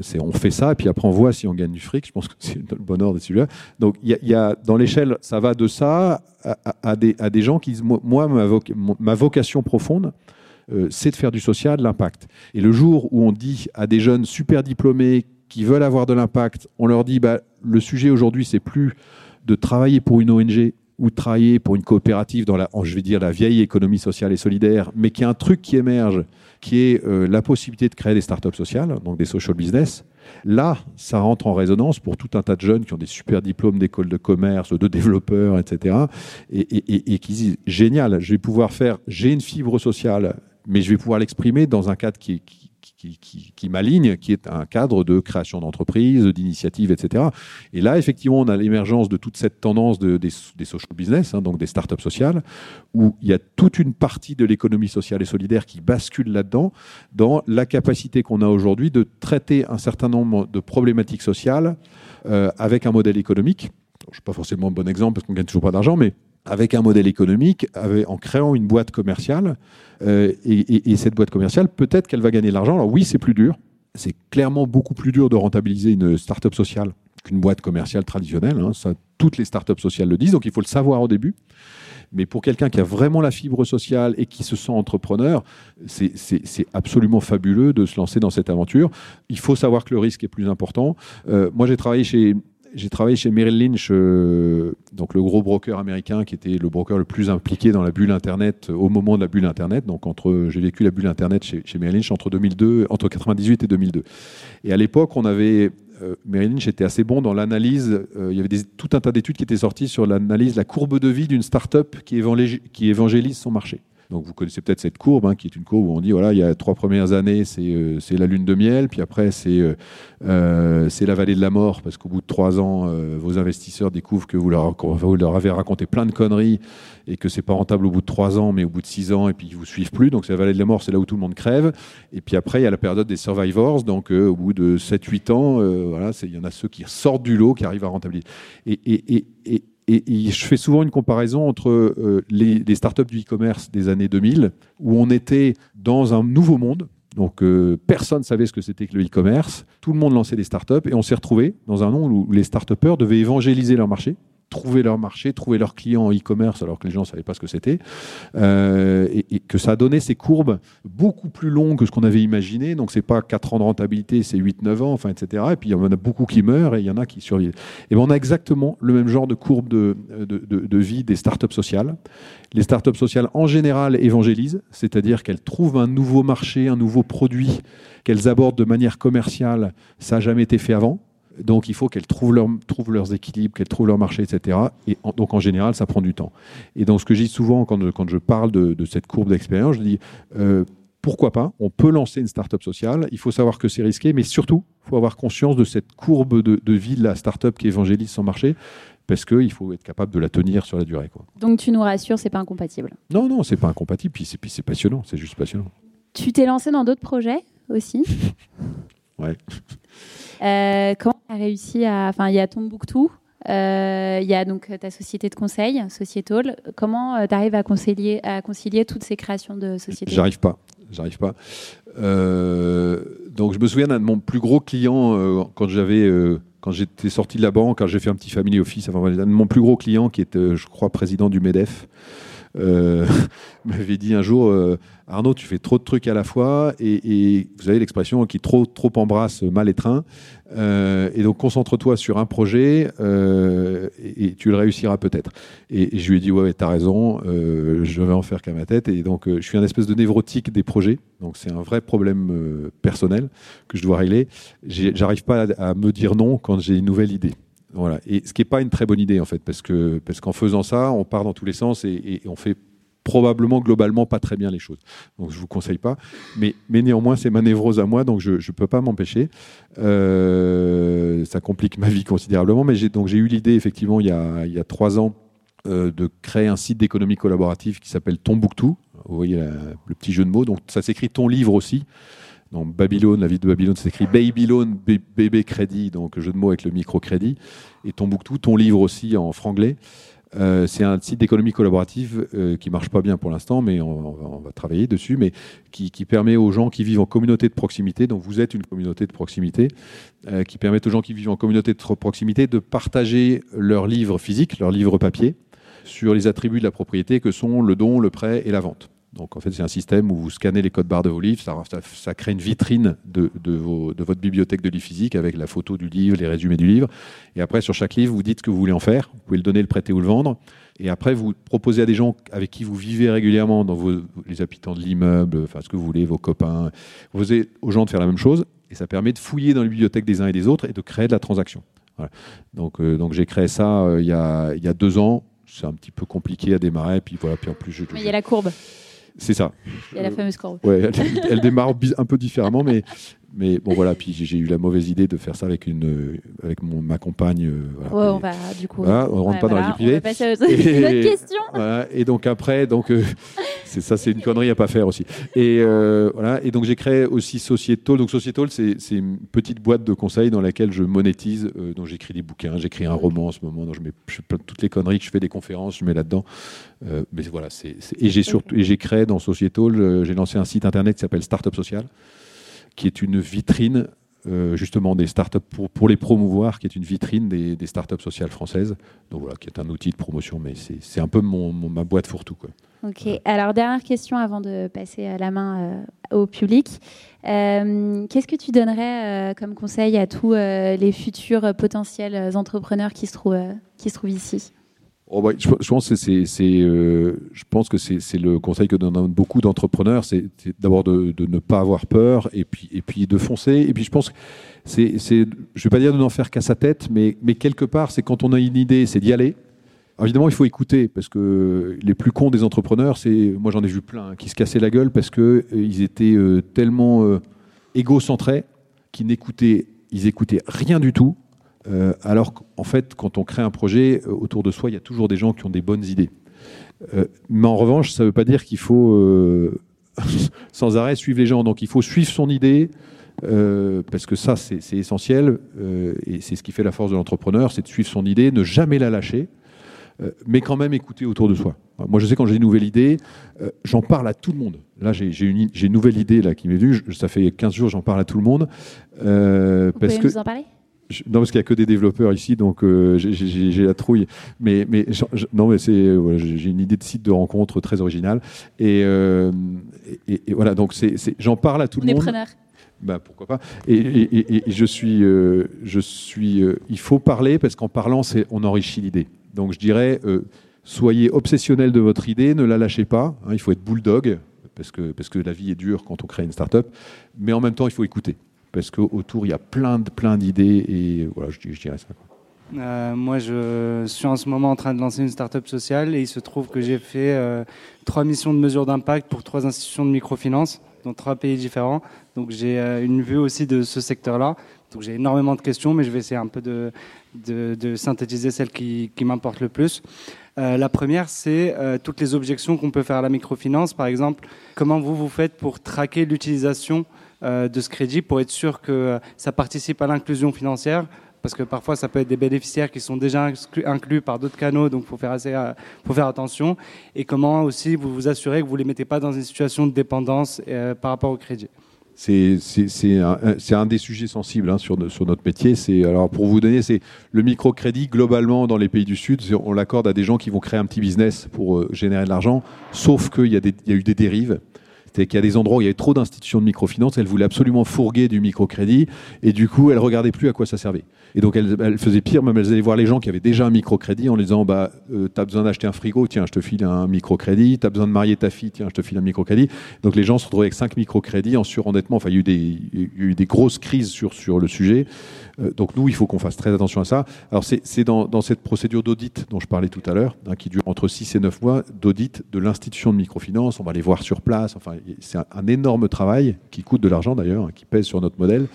A: c'est on fait ça et puis après on voit si on gagne du fric. Je pense que c'est le bon ordre de celui-là. Donc il y, a, y dans l'échelle, ça va de ça à, des, à des gens qui disent Moi, ma, voc ma vocation profonde, euh, c'est de faire du social, l'impact. Et le jour où on dit à des jeunes super diplômés qui veulent avoir de l'impact, on leur dit bah, le sujet aujourd'hui, c'est plus de travailler pour une ONG ou travailler pour une coopérative dans la, je vais dire, la vieille économie sociale et solidaire, mais qui a un truc qui émerge, qui est euh, la possibilité de créer des startups sociales, donc des social business. Là, ça rentre en résonance pour tout un tas de jeunes qui ont des super diplômes d'école de commerce, de développeurs, etc. Et, qui disent génial, je vais pouvoir faire, j'ai une fibre sociale, mais je vais pouvoir l'exprimer dans un cadre qui, qui qui, m'aligne, qui est un cadre de création d'entreprise, d'initiative, etc. Et là, effectivement, on a l'émergence de toute cette tendance de, des, social business, hein, donc des startups sociales, où il y a toute une partie de l'économie sociale et solidaire qui bascule là-dedans, dans la capacité qu'on a aujourd'hui de traiter un certain nombre de problématiques sociales euh, avec un modèle économique. Je ne suis pas forcément un bon exemple parce qu'on gagne toujours pas d'argent, mais avec un modèle économique, en créant une boîte commerciale. Euh, et, et, et, cette boîte commerciale, peut-être qu'elle va gagner de l'argent. Alors oui, c'est plus dur. C'est clairement beaucoup plus dur de rentabiliser une start-up sociale qu'une boîte commerciale traditionnelle. Hein. Toutes les start-up sociales le disent, donc il faut le savoir au début. Mais pour quelqu'un qui a vraiment la fibre sociale et qui se sent entrepreneur, c'est absolument fabuleux de se lancer dans cette aventure. Il faut savoir que le risque est plus important. Euh, moi, j'ai travaillé chez j'ai travaillé chez Merrill Lynch, euh, donc le gros broker américain qui était le broker le plus impliqué dans la bulle Internet euh, au moment de la bulle Internet. Donc entre, j'ai vécu la bulle Internet chez, Merrill Lynch entre 2002, entre 98 et 2002. Et à l'époque, on avait euh, Merrill Lynch était assez bon dans l'analyse. Il y avait tout un tas d'études qui étaient sorties sur l'analyse, la courbe de vie d'une start-up qui évangélise son marché. Donc vous connaissez peut-être cette courbe, hein, qui est une courbe où on dit voilà, il y a trois premières années, c'est euh, la lune de miel, puis après c'est euh, euh, la vallée de la mort, parce qu'au bout de trois ans, vos investisseurs découvrent que vous leur, avez raconté plein de conneries et que c'est pas rentable au bout de trois ans, mais au bout de six ans, et puis ils vous suivent plus. Donc c'est la vallée de la mort, c'est là où tout le monde crève. Et puis après, il y a la période des survivors, donc au bout de 7-8 ans, voilà, il y en a ceux qui sortent du lot, qui arrivent à rentabiliser. et et, je fais souvent une comparaison entre euh, les, les, startups du e-commerce des années 2000, où on était dans un nouveau monde. Donc euh, personne ne savait ce que c'était que le e-commerce. Tout le monde lançait des startups et on s'est retrouvé dans un monde où les startupeurs devaient évangéliser leur marché trouver leur marché, trouver leurs clients en e-commerce alors que les gens ne savaient pas ce que c'était, euh, et, que ça a donné ces courbes beaucoup plus longues que ce qu'on avait imaginé. Donc c'est pas 4 ans de rentabilité, c'est 8-9 ans, enfin, etc. Et puis il y en a beaucoup qui meurent et il y en a qui survivent. Et bien on a exactement le même genre de courbe de, de, de, de vie des startups sociales. Les startups sociales en général évangélisent, c'est-à-dire qu'elles trouvent un nouveau marché, un nouveau produit qu'elles abordent de manière commerciale. Ça n'a jamais été fait avant. Donc il faut qu'elles trouvent, leur, trouvent, leurs équilibres, qu'elles trouvent leur marché, etc. Et en, donc en général, ça prend du temps. Et donc ce que je dis souvent quand, quand je parle de, de cette courbe d'expérience, je dis euh, pourquoi pas? On peut lancer une start-up sociale. Il faut savoir que c'est risqué, mais surtout, il faut avoir conscience de cette courbe de, de vie de la start-up qui évangélise son marché parce qu'il faut être capable de la tenir sur la durée. Quoi.
C: Donc tu nous rassures, c'est pas incompatible?
A: Non, non, c'est pas incompatible. Puis c'est passionnant, c'est juste passionnant.
C: Tu t'es lancé dans d'autres projets aussi?
A: Ouais.
C: Euh, comment tu as réussi à. Enfin, il y a Tombouctou. il y a donc ta société de conseil, Sociétal. Comment tu arrives à concilier, à concilier toutes ces créations de sociétés
A: J'arrive pas. J'arrive pas. donc je me souviens d'un de mon plus gros client quand j'avais quand j'étais sorti de la banque, quand j'ai fait un petit family office, enfin, mon plus gros client qui est, je crois, président du MEDEF, euh, m'avait dit un jour euh, Arnaud, tu fais trop de trucs à la fois et, vous avez l'expression qui trop trop embrasse mal étreint. Euh, et donc concentre-toi sur un projet euh, et, tu le réussiras peut-être. Et, je lui ai dit ouais, t'as raison, je vais en faire qu'à ma tête. Et donc je suis un espèce de névrotique des projets. Donc c'est un vrai problème personnel que je dois régler. J'arrive pas à me dire non quand j'ai une nouvelle idée. Voilà. Et ce qui n'est pas une très bonne idée en fait, parce que parce qu'en faisant ça, on part dans tous les sens et, on fait probablement globalement pas très bien les choses. Donc je vous conseille pas, mais, mais néanmoins c'est ma névrose à moi, donc je ne peux pas m'empêcher. Euh, ça complique ma vie considérablement, mais j'ai eu l'idée effectivement il y a, il y a trois ans euh, de créer un site d'économie collaborative qui s'appelle Tombouctou. Vous voyez le petit jeu de mots. Donc ça s'écrit ton livre aussi. Donc Babylone, la ville de Babylone, c'est écrit Babylone, bébé crédit, donc jeu de mots avec le microcrédit. Et Tombouctou, ton livre aussi en franglais. Euh, c'est un site d'économie collaborative euh, qui marche pas bien pour l'instant, mais on, va travailler dessus, mais qui, permet aux gens qui vivent en communauté de proximité, donc vous êtes une communauté de proximité, euh, qui permet aux gens qui vivent en communauté de proximité de partager leurs livres physiques, leurs livres papier, sur les attributs de la propriété que sont le don, le prêt et la vente. Donc en fait, c'est un système où vous scannez les codes barres de vos livres, ça, crée une vitrine de, votre bibliothèque de livres physiques avec la photo du livre, les résumés du livre. Et après, sur chaque livre, vous dites ce que vous voulez en faire. Vous pouvez le donner, le prêter ou le vendre. Et après, vous proposez à des gens avec qui vous vivez régulièrement, dans les habitants de l'immeuble, enfin ce que vous voulez, vos copains, vous posez aux gens de faire la même chose. Et ça permet de fouiller dans les bibliothèques des uns et des autres et de créer de la transaction. Donc, euh, donc j'ai créé ça euh, il, y a, deux ans. C'est un petit peu compliqué à démarrer. Puis voilà, en plus,
C: Mais il y a la courbe.
A: C'est ça.
C: Il y a la fameuse courbe.
A: Ouais, elle, démarre un peu différemment, mais, mais bon voilà. Puis j'ai eu la mauvaise idée de faire ça avec une, avec mon, ma compagne. Euh,
C: ouais, on va du coup.
A: Voilà, on rentre pas dans la vie privée. On va
C: passer à autre, et, question.
A: Et donc après, donc euh, c'est ça, c'est une connerie à pas faire aussi. Et euh, voilà. Et donc j'ai créé aussi Societal. Donc Societal, c'est une petite boîte de conseils dans laquelle je monétise. donc j'écris des bouquins, j'écris un roman en ce moment. Donc je mets toutes les conneries que je fais des conférences, je mets là-dedans. Euh, mais voilà, c'est, et j'ai surtout et j'ai créé dans Societal, euh, j'ai lancé un site internet qui s'appelle Startup Social, qui est une vitrine euh, justement des startups pour, pour les promouvoir, qui est une vitrine des, des, startups sociales françaises. Donc voilà, qui est un outil de promotion, mais c'est, un peu mon, ma boîte fourre-tout. Quoi.
C: Ok. Alors dernière question avant de passer la main au public. qu'est-ce que tu donnerais comme conseil à tous les futurs potentiels entrepreneurs qui se trouvent, qui se trouvent ici?
A: Oh bah, je, pense que c'est, euh, c'est, le conseil que donnent beaucoup d'entrepreneurs, c'est, d'abord de, ne pas avoir peur et puis, et puis de foncer. Et puis je pense que c'est, je vais pas dire de n'en faire qu'à sa tête, mais, quelque part, c'est quand on a une idée, c'est d'y aller. évidemment, il faut écouter parce que les plus cons des entrepreneurs, c'est, moi j'en ai vu plein, qui se cassaient la gueule parce que euh, ils étaient euh, tellement égocentrés qu'ils n'écoutaient, ils écoutaient rien du tout euh, alors qu'en fait, quand on crée un projet, euh, autour de soi, il y a toujours des gens qui ont des bonnes idées. Euh, mais en revanche, ça ne veut pas dire qu'il faut sans arrêt suivre les gens. Donc il faut suivre son idée, parce que ça, c'est essentiel, et c'est ce qui fait la force de l'entrepreneur, c'est de suivre son idée, ne jamais la lâcher, mais quand même écouter autour de soi. Moi, je sais quand j'ai une nouvelle idée, j'en parle à tout le monde. Là, j'ai une, une, nouvelle idée là, qui m'est venue, ça fait 15 jours, j'en parle à tout le monde.
C: Vous parce pouvez que, nous en parler?
A: Non, parce qu'il n'y a que des développeurs ici, donc euh, j'ai la trouille. Mais, mais non, mais c'est voilà, j'ai une idée de site de rencontre très originale. Et, euh, et, voilà, donc j'en parle à tout le monde. Ben, pourquoi pas. Et, je suis, euh, je suis. il faut parler parce qu'en parlant, c'est on enrichit l'idée. Donc je dirais, soyez obsessionnel de votre idée, ne la lâchez pas. Hein, il faut être bulldog parce que parce que la vie est dure quand on crée une start-up. Mais en même temps, il faut écouter parce qu'autour, il y a plein, de, plein d'idées et voilà, je, dirais ça.
D: Euh, moi, je suis en ce moment en train de lancer une start-up sociale et il se trouve que j'ai fait euh, trois missions de mesure d'impact pour trois institutions de microfinance dans trois pays différents. Donc j'ai euh, une vue aussi de ce secteur-là. Donc j'ai énormément de questions, mais je vais essayer un peu de, de, synthétiser celles qui, qui m'importent le plus. la première, c'est toutes les objections qu'on peut faire à la microfinance. Par exemple, comment vous vous faites pour traquer l'utilisation euh, de ce crédit pour être sûr que ça participe à l'inclusion financière parce que parfois ça peut être des bénéficiaires qui sont déjà inclus par d'autres canaux, donc faut faire, assez, euh, faut faire attention. Et comment aussi vous vous assurez que vous les mettez pas dans une situation de dépendance euh, par rapport au crédit?
A: C'est un, un, des sujets sensibles hein, sur, notre métier. Alors pour vous donner, c'est le microcrédit globalement dans les pays du Sud, on l'accorde à des gens qui vont créer un petit business pour euh, générer de l'argent. Sauf qu'il y, y, a eu des dérives. C'est-à-dire qu'il y a des endroits où il y avait trop d'institutions de microfinance, elle voulait absolument fourguer du microcrédit, et du coup, elle regardait plus à quoi ça servait. Et donc, elle, elle faisait pire, même elles allaient voir les gens qui avaient déjà un microcrédit en leur disant, bah, euh, t'as besoin d'acheter un frigo, tiens, je te file un microcrédit, t'as besoin de marier ta fille, tiens, je te file un microcrédit. Donc, les gens se retrouvaient avec cinq microcrédits en surendettement. Enfin, il y a eu des, il y a eu des grosses crises sur, sur le sujet. Euh, donc nous, il faut qu'on fasse très attention à ça. Alors c'est dans, cette procédure d'audit dont je parlais tout à l'heure, hein, qui dure entre 6 et 9 mois, d'audit de l'institution de microfinance. On va les voir sur place. Enfin, c'est un, énorme travail qui coûte de l'argent d'ailleurs, hein, qui pèse sur notre modèle.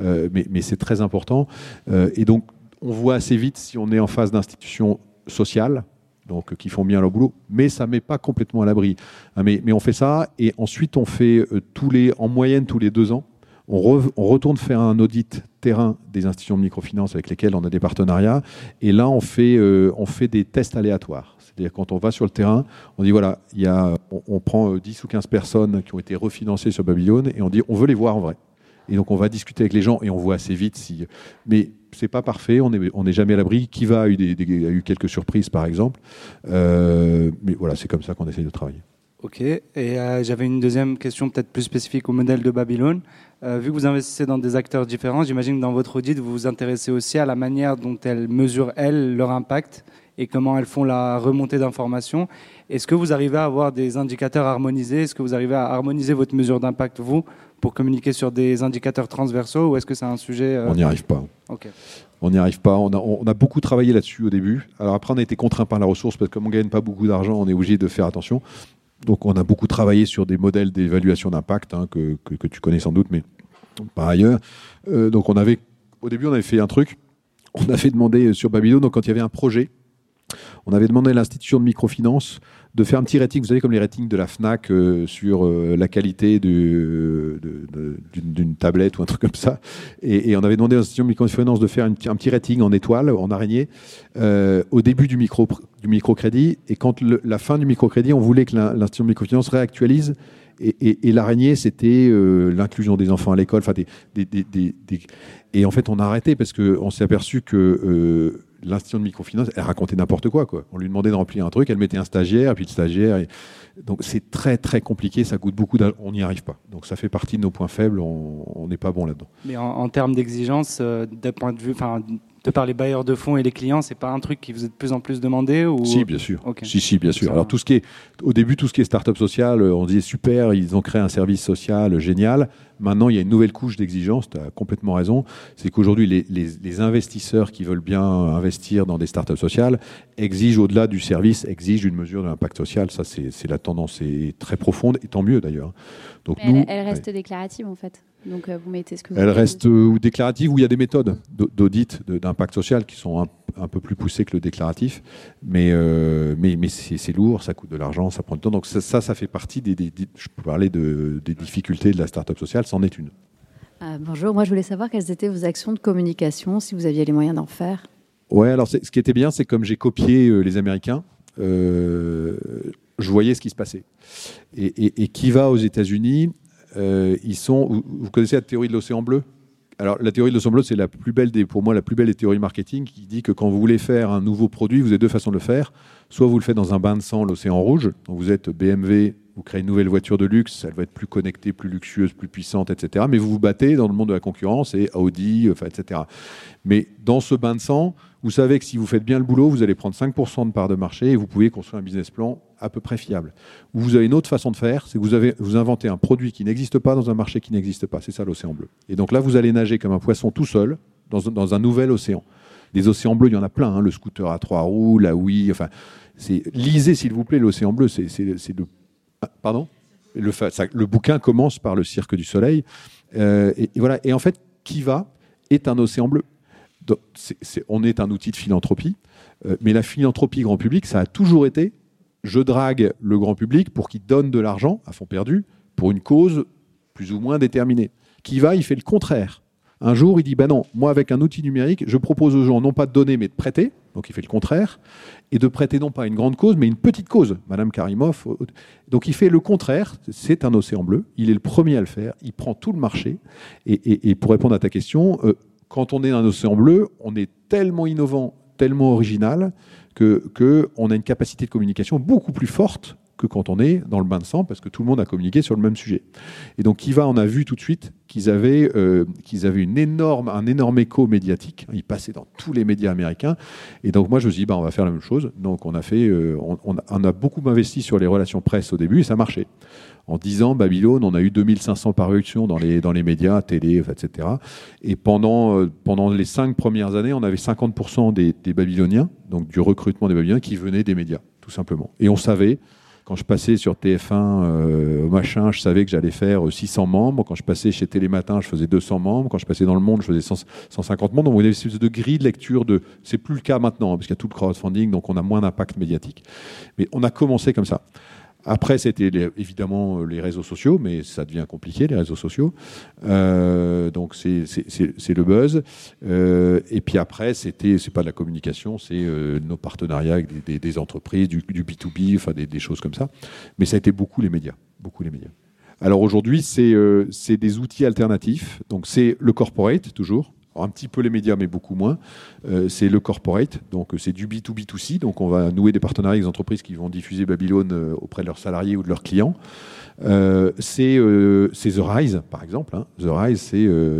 A: Euh, mais, c'est très important. Euh, et donc, on voit assez vite si on est en phase d'institution sociale, donc qui font bien leur boulot, mais ça ne met pas complètement à l'abri. Hein, mais, on fait ça, et ensuite on fait tous les, en moyenne tous les deux ans, on, retourne faire un audit terrain des institutions de microfinance avec lesquelles on a des partenariats. Et là, on fait, euh, on fait des tests aléatoires. C'est-à-dire quand on va sur le terrain, on dit voilà, il y a, on, prend 10 euh, ou 15 personnes qui ont été refinancées sur Babylone et on dit on veut les voir en vrai. Et donc on va discuter avec les gens et on voit assez vite si. Mais c'est pas parfait, on n'est jamais à l'abri. Kiva a eu, a eu quelques surprises par exemple. Euh, mais voilà, c'est comme ça qu'on essaye de travailler.
D: Ok, et j'avais une deuxième question peut-être plus spécifique au modèle de Babylone. Euh, vu que vous investissez dans des acteurs différents, j'imagine que dans votre audit, vous vous intéressez aussi à la manière dont elles mesurent, elles, leur impact et comment elles font la remontée d'informations. Est-ce que vous arrivez à avoir des indicateurs harmonisés? Est-ce que vous arrivez à harmoniser votre mesure d'impact, vous, pour communiquer sur des indicateurs transversaux ou est-ce que c'est un sujet...
A: Euh, on n'y arrive pas. On n'y arrive pas. On a, on a beaucoup travaillé là-dessus au début. Alors après, on a été contraint par la ressource parce que comme on ne gagne pas beaucoup d'argent, on est obligé de faire attention. Donc on a beaucoup travaillé sur des modèles d'évaluation d'impact hein, que, que, tu connais sans doute, mais par ailleurs. Euh, donc on avait, au début on avait fait un truc, on avait demandé sur Babylone, donc quand il y avait un projet, on avait demandé à l'institution de microfinance de faire un petit rating, vous savez, comme les ratings de la FNAC euh, sur euh, la qualité d'une tablette ou un truc comme ça. Et, on avait demandé à l'institution de microfinance de faire un petit rating en étoile, en araignée, euh, au début du, micro, du microcrédit. Et quand la fin du microcrédit, on voulait que l'institution de microfinance réactualise et, l'araignée, c'était l'inclusion des enfants à l'école. Enfin, et en fait, on a arrêté parce qu'on s'est aperçu que l'institution de microfinance, elle racontait n'importe quoi, quoi. On lui demandait de remplir un truc, elle mettait un stagiaire, puis le stagiaire. Donc c'est très très compliqué, ça coûte beaucoup, on n'y arrive pas. Donc ça fait partie de nos points faibles, on n'est pas bon là-dedans.
D: Mais en, termes d'exigence, euh, d'un point de vue, de par les bailleurs de fonds et les clients, c'est pas un truc qui vous est de plus en plus demandé ou...
A: Si, bien sûr. Si, si, bien sûr. Alors tout ce qui est, au début, tout ce qui est start-up social, on disait super, ils ont créé un service social génial. Maintenant, il y a une nouvelle couche d'exigence, tu as complètement raison. C'est qu'aujourd'hui, les, investisseurs qui veulent bien investir dans des startups sociales exigent, au-delà du service, exigent une mesure de l'impact social. Ça, c'est la tendance est très profonde, et tant mieux d'ailleurs.
C: Donc nous, elle, reste déclarative en fait. Donc euh, vous mettez ce que vous
A: Elle reste euh, déclarative où il y a des méthodes d'audit d'impact social qui sont un, peu plus poussées que le déclaratif, mais, euh, mais, mais c'est lourd, ça coûte de l'argent, ça prend du temps. Donc ça, ça, fait partie des, je peux parler de, des difficultés de la startup sociale, c'en est une.
E: bonjour, moi je voulais savoir quelles étaient vos actions de communication, si vous aviez les moyens d'en faire.
A: Ouais, alors ce qui était bien, c'est comme j'ai copié les Américains, je voyais ce qui se passait. Et, et qui va aux États-Unis? Euh, ils sont. Vous connaissez la théorie de l'océan bleu? Alors, la théorie de l'océan bleu, c'est la plus belle des, pour moi, la plus belle des théories marketing qui dit que quand vous voulez faire un nouveau produit, vous avez deux façons de le faire. Soit vous le faites dans un bain de sang, l'océan rouge. Vous êtes BMW, vous créez une nouvelle voiture de luxe, elle va être plus connectée, plus luxueuse, plus puissante, etc. Mais vous vous battez dans le monde de la concurrence et Audi, etc. Mais dans ce bain de sang, vous savez que si vous faites bien le boulot, vous allez prendre 5% de part de marché et vous pouvez construire un business plan à peu près fiable. Vous avez une autre façon de faire, c'est que vous inventez un produit qui n'existe pas dans un marché qui n'existe pas. C'est ça l'océan bleu. Et donc là, vous allez nager comme un poisson tout seul dans, un nouvel océan. Des océans bleus, il y en a plein. Hein. le scooter à trois roues, la Wii. Enfin, lisez s'il vous plaît l'océan bleu. C'est le ah, pardon? Le, le, bouquin commence par le Cirque du Soleil. Euh, et, voilà. Et en fait, Kiva est un océan bleu. on est un outil de philanthropie, euh, mais la philanthropie grand public, ça a toujours été je drague le grand public pour qu'il donne de l'argent à fond perdu pour une cause plus ou moins déterminée. Qui va, il fait le contraire. Un jour, il dit, ben non, moi avec un outil numérique, je propose aux gens non pas de donner, mais de prêter. Donc il fait le contraire. Et de prêter non pas une grande cause, mais une petite cause. Madame Karimov. Donc il fait le contraire. C'est un océan bleu. Il est le premier à le faire. Il prend tout le marché. Et, pour répondre à ta question, euh, quand on est un océan bleu, on est tellement innovant, tellement original, que qu'on a une capacité de communication beaucoup plus forte que quand on est dans le bain de sang, parce que tout le monde a communiqué sur le même sujet. Et donc Kiva en a vu tout de suite qu'ils avaient, euh, qu'ils avaient une énorme, un énorme écho médiatique. Ils passaient dans tous les médias américains. Et donc moi je me suis dit, bah, on va faire la même chose. Donc on a, fait, euh, on, beaucoup investi sur les relations presse au début et ça marchait. En 10 ans, Babylone, on a eu 2500 parutions dans les, dans les médias, télé, etc. Et pendant, euh, pendant les cinq premières années, on avait 50% des, des Babyloniens, donc du recrutement des Babyloniens, qui venaient des médias, tout simplement. Et on savait quand je passais sur TF1, euh, machin, je savais que j'allais faire 600 membres. Quand je passais chez Télématin, je faisais 200 membres. Quand je passais dans le monde, je faisais 150 membres. Donc, on avait une espèce de grille de lecture de. C'est plus le cas maintenant, hein, parce qu'il y a tout le crowdfunding, donc on a moins d'impact médiatique. Mais on a commencé comme ça. Après, c'était évidemment euh, les réseaux sociaux, mais ça devient compliqué, les réseaux sociaux. Euh, donc, c'est le buzz. Euh, et puis après, c'était, c'est pas de la communication, c'est nos partenariats avec des, entreprises, du, B2B, enfin des, choses comme ça. Mais ça a été beaucoup les médias. Beaucoup les médias. Alors aujourd'hui, c'est des outils alternatifs. Donc, c'est le corporate, toujours un petit peu les médias, mais beaucoup moins. Euh, c'est le corporate, donc c'est du B2B2C. Donc on va nouer des partenariats avec des entreprises qui vont diffuser Babylone euh, auprès de leurs salariés ou de leurs clients. Euh, c'est The Rise, par exemple. Hein. The Rise,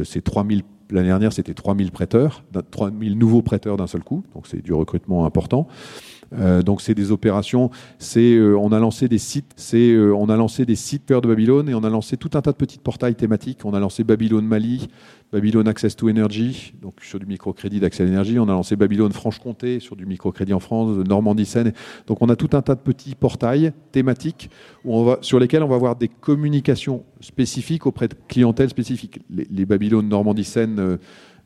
A: c'est 3000 L'année dernière, c'était 3000 prêteurs, 3000 nouveaux prêteurs d'un seul coup, donc c'est du recrutement important. Euh, donc c'est des opérations. C'est euh, on a lancé des sites. C'est euh, on a lancé des sites cœur de Babylone et on a lancé tout un tas de petits portails thématiques. On a lancé Babylone Mali, Babylone Access to Energy, donc sur du microcrédit à l'énergie. On a lancé Babylone Franche-Comté sur du microcrédit en France, Normandie Seine. Donc on a tout un tas de petits portails thématiques sur lesquels on va avoir des communications spécifiques auprès de clientèles spécifiques. Les, les Babylone Normandie Seine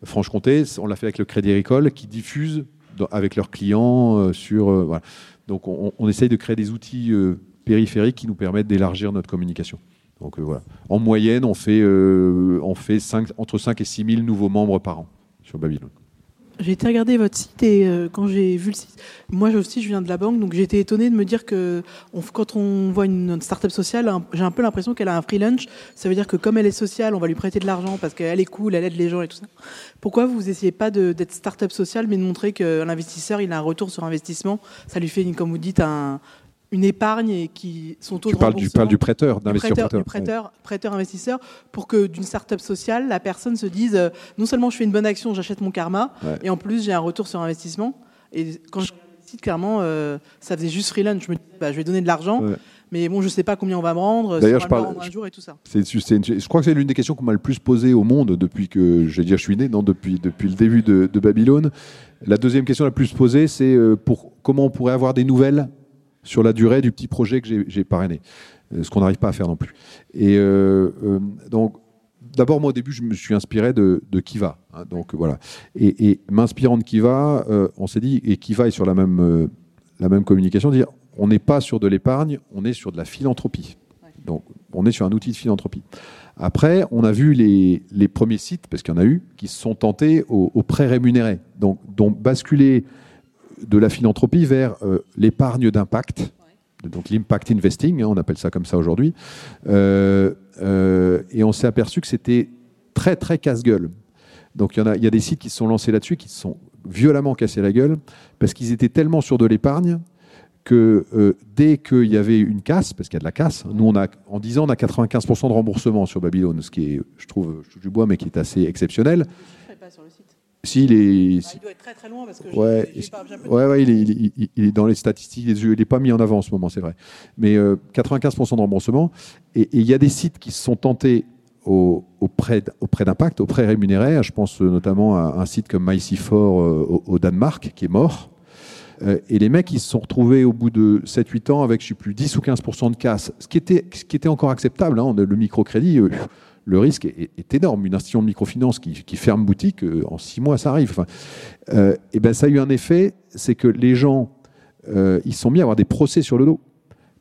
A: Franche-Comté, on l'a fait avec le Crédit Agricole qui diffuse avec leurs clients. Euh, sur, euh, voilà. Donc on, essaye de créer des outils euh, périphériques qui nous permettent d'élargir notre communication. Donc voilà. En moyenne, on fait, on fait entre 5 et 6 000 nouveaux membres par an sur Babylone.
F: J'ai été regarder votre site et euh, quand j'ai vu le site, moi aussi je viens de la banque, donc j'ai été étonnée de me dire que quand on voit une, start-up sociale, j'ai un peu l'impression qu'elle a un free lunch. Ça veut dire que comme elle est sociale, on va lui prêter de l'argent parce qu'elle est cool, elle aide les gens et tout ça. Pourquoi vous essayez pas d'être start-up sociale, mais de montrer que l'investisseur il a un retour sur investissement? Ça lui fait, comme vous dites, un, une épargne et qui sont taux
A: tu parles, du, parles du prêteur, d'investisseur
F: prêteur. prêteur, prêteur, investisseur, pour que d'une start-up sociale, la personne se dise euh, non seulement je fais une bonne action, j'achète mon karma, et en plus j'ai un retour sur investissement. Et quand je clairement, euh, ça faisait juste freelance. Je me dis, bah, je vais donner de l'argent. Mais bon, je ne sais pas combien on va me rendre.
A: D'ailleurs, je parle un jour et tout ça. je crois que c'est l'une des questions qu'on m'a le plus posée au monde depuis que je vais dire je suis né, non, depuis, depuis le début de, Babylone. La deuxième question la plus posée, c'est euh, pour comment on pourrait avoir des nouvelles sur la durée du petit projet que j'ai parrainé, euh, ce qu'on n'arrive pas à faire non plus. Et euh, euh, donc, d'abord, moi, au début, je me suis inspiré de, Kiva. Hein, donc, voilà. Et, m'inspirant de Kiva, on s'est dit, et Kiva est sur la même, la même communication, dire on n'est pas sur de l'épargne, on est sur de la philanthropie. Donc, on est sur un outil de philanthropie. Après, on a vu les, les premiers sites, parce qu'il y en a eu, qui se sont tentés au, au prêt rémunéré. Donc, dont basculer de la philanthropie vers euh, l'épargne d'impact, donc l'impact investing, hein, on appelle ça comme ça aujourd'hui. Euh, euh, et on s'est aperçu que c'était très très casse-gueule. Donc il y, a, il y a des sites qui se sont lancés là-dessus, qui se sont violemment cassés la gueule, parce qu'ils étaient tellement sur de l'épargne que dès qu'il y avait une casse, parce qu'il y a de la casse, nous on a, en 10 ans on a 95% de remboursement sur Babylone, ce qui est, je trouve, je du bois, mais qui est assez exceptionnel. Si, il est.
F: Bah, il doit être très très loin parce que
A: ouais, ouais, ouais, il est, il, est, dans les statistiques, il n'est pas mis en avant en ce moment, c'est vrai. Mais 95% euh, de remboursement. Et il y a des sites qui se sont tentés au, au prêt, d'impact, au prêt rémunéré. Je pense euh, notamment à un site comme MyC4 euh, au, Danemark, qui est mort. et les mecs, ils se sont retrouvés au bout de 7-8 ans avec, je ne sais plus, 10 ou 15% de casse. Ce qui était, ce qui était encore acceptable. Hein, le microcrédit le risque est, énorme. Une institution de microfinance qui, ferme boutique, euh, en six mois, ça arrive. Enfin, euh, et ben, ça a eu un effet, c'est que les gens, euh, ils sont mis à avoir des procès sur le dos.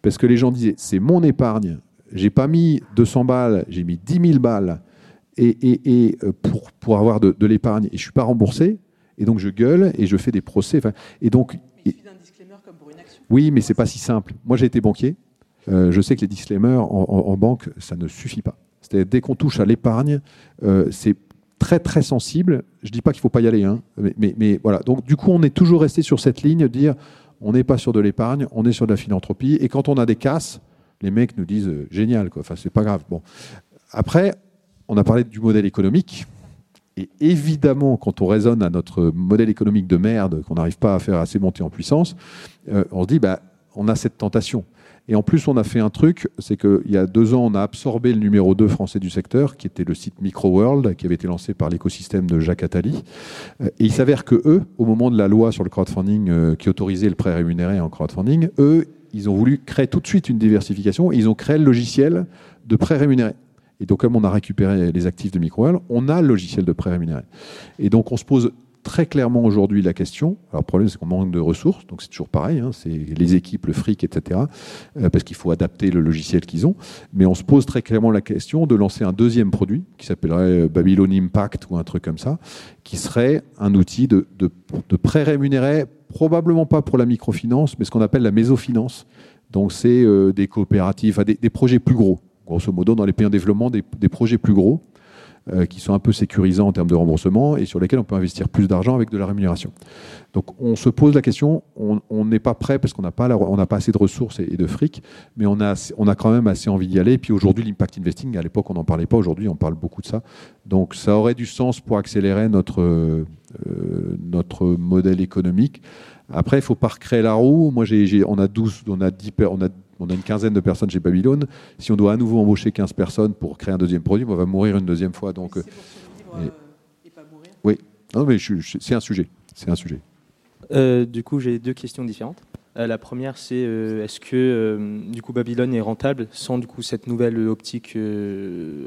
A: Parce que les gens disaient, c'est mon épargne, j'ai pas mis 200 balles, j'ai mis 10 000 balles, et, pour, pour avoir de, l'épargne et je ne suis pas remboursé, et donc je gueule et je fais des procès. Et donc, Oui, mais c'est pas si simple. Moi, j'ai été banquier. je sais que les disclaimers en, banque, ça ne suffit pas. Dès qu'on touche à l'épargne, c'est très très sensible. Je dis pas qu'il faut pas y aller, hein, mais, mais, voilà. Donc du coup, on est toujours resté sur cette ligne dire on n'est pas sur de l'épargne, on est sur de la philanthropie. Et quand on a des casses, les mecs nous disent euh, génial, quoi. Enfin, c'est pas grave. Bon. Après, on a parlé du modèle économique. Et évidemment, quand on raisonne à notre modèle économique de merde, qu'on n'arrive pas à faire assez monter en puissance, euh, on se dit, bah, on a cette tentation. Et en plus, on a fait un truc, c'est qu'il y a deux ans, on a absorbé le numéro 2 français du secteur, qui était le site Microworld, qui avait été lancé par l'écosystème de Jacques Attali. Et il s'avère que eux, au moment de la loi sur le crowdfunding euh, qui autorisait le prêt rémunéré en crowdfunding, eux, ils ont voulu créer tout de suite une diversification et ils ont créé le logiciel de prêt rémunéré. Et donc, comme on a récupéré les actifs de Microworld, on a le logiciel de prêt rémunéré. Et donc, on se pose très clairement aujourd'hui la question. Alors, le problème, c'est qu'on manque de ressources, donc c'est toujours pareil, hein, c'est les équipes, le fric, etc., euh, parce qu'il faut adapter le logiciel qu'ils ont. Mais on se pose très clairement la question de lancer un deuxième produit qui s'appellerait euh, Babylon Impact ou un truc comme ça, qui serait un outil de, de, de prêt rémunéré, probablement pas pour la microfinance, mais ce qu'on appelle la mésofinance. Donc, c'est euh, des coopératives, des, projets plus gros. Grosso modo, dans les pays en développement, des projets plus gros euh, qui sont un peu sécurisants en termes de remboursement et sur lesquels on peut investir plus d'argent avec de la rémunération. Donc on se pose la question, on n'est pas prêt parce qu'on n'a pas, assez de ressources et, de fric, mais on a, quand même assez envie d'y aller. Et puis aujourd'hui, l'impact investing, à l'époque on n'en parlait pas, aujourd'hui on parle beaucoup de ça. Donc ça aurait du sens pour accélérer notre, euh, modèle économique. Après, il ne faut pas recréer la roue. Moi, j'ai, on a 12, on a 10, on a on a une quinzaine de personnes chez Babylone. Si on doit à nouveau embaucher 15 personnes pour créer un deuxième produit, on va mourir une deuxième fois. Donc,
F: et, et pas mourir.
A: Oui, non, mais c'est un sujet. C'est un sujet.
G: Euh, du coup, j'ai deux questions différentes. Euh, la première, c'est euh, est-ce que euh, du coup Babylone est rentable sans du coup cette nouvelle optique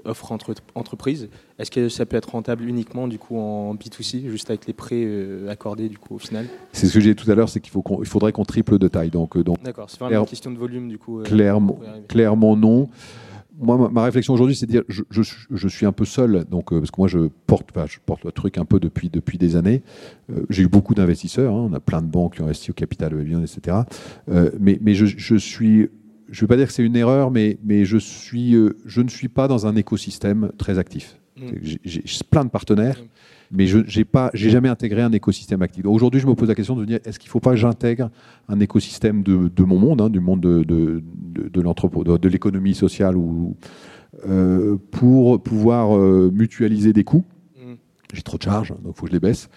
G: offre entre entreprise? Est-ce que ça peut être rentable uniquement du coup en B2C, juste avec les prêts accordés du coup au final?
A: C'est ce que j'ai dit tout à l'heure, c'est qu'il faut faudrait qu'on triple de taille. Donc, donc
G: D'accord, c'est vraiment une question de volume du coup.
A: clairement, clairement non moi, ma réflexion aujourd'hui, c'est de dire, je, je, suis un peu seul, donc euh, parce que moi, je porte, je porte le truc un peu depuis depuis des années. Euh, j'ai eu beaucoup d'investisseurs, hein, on a plein de banques qui ont investi au capital etc. Euh, mais mais je, je suis, je veux pas dire que c'est une erreur, mais mais je suis, je ne suis pas dans un écosystème très actif. Mmh. J'ai plein de partenaires. Mmh mais je n'ai j'ai jamais intégré un écosystème actif. Aujourd'hui, je me pose la question de dire est-ce qu'il ne faut pas que j'intègre un écosystème de, mon monde, hein, du monde de, de, de, de l'économie sociale, ou, euh, pour pouvoir euh, mutualiser des coûts j'ai trop de charges, donc il faut que je les baisse.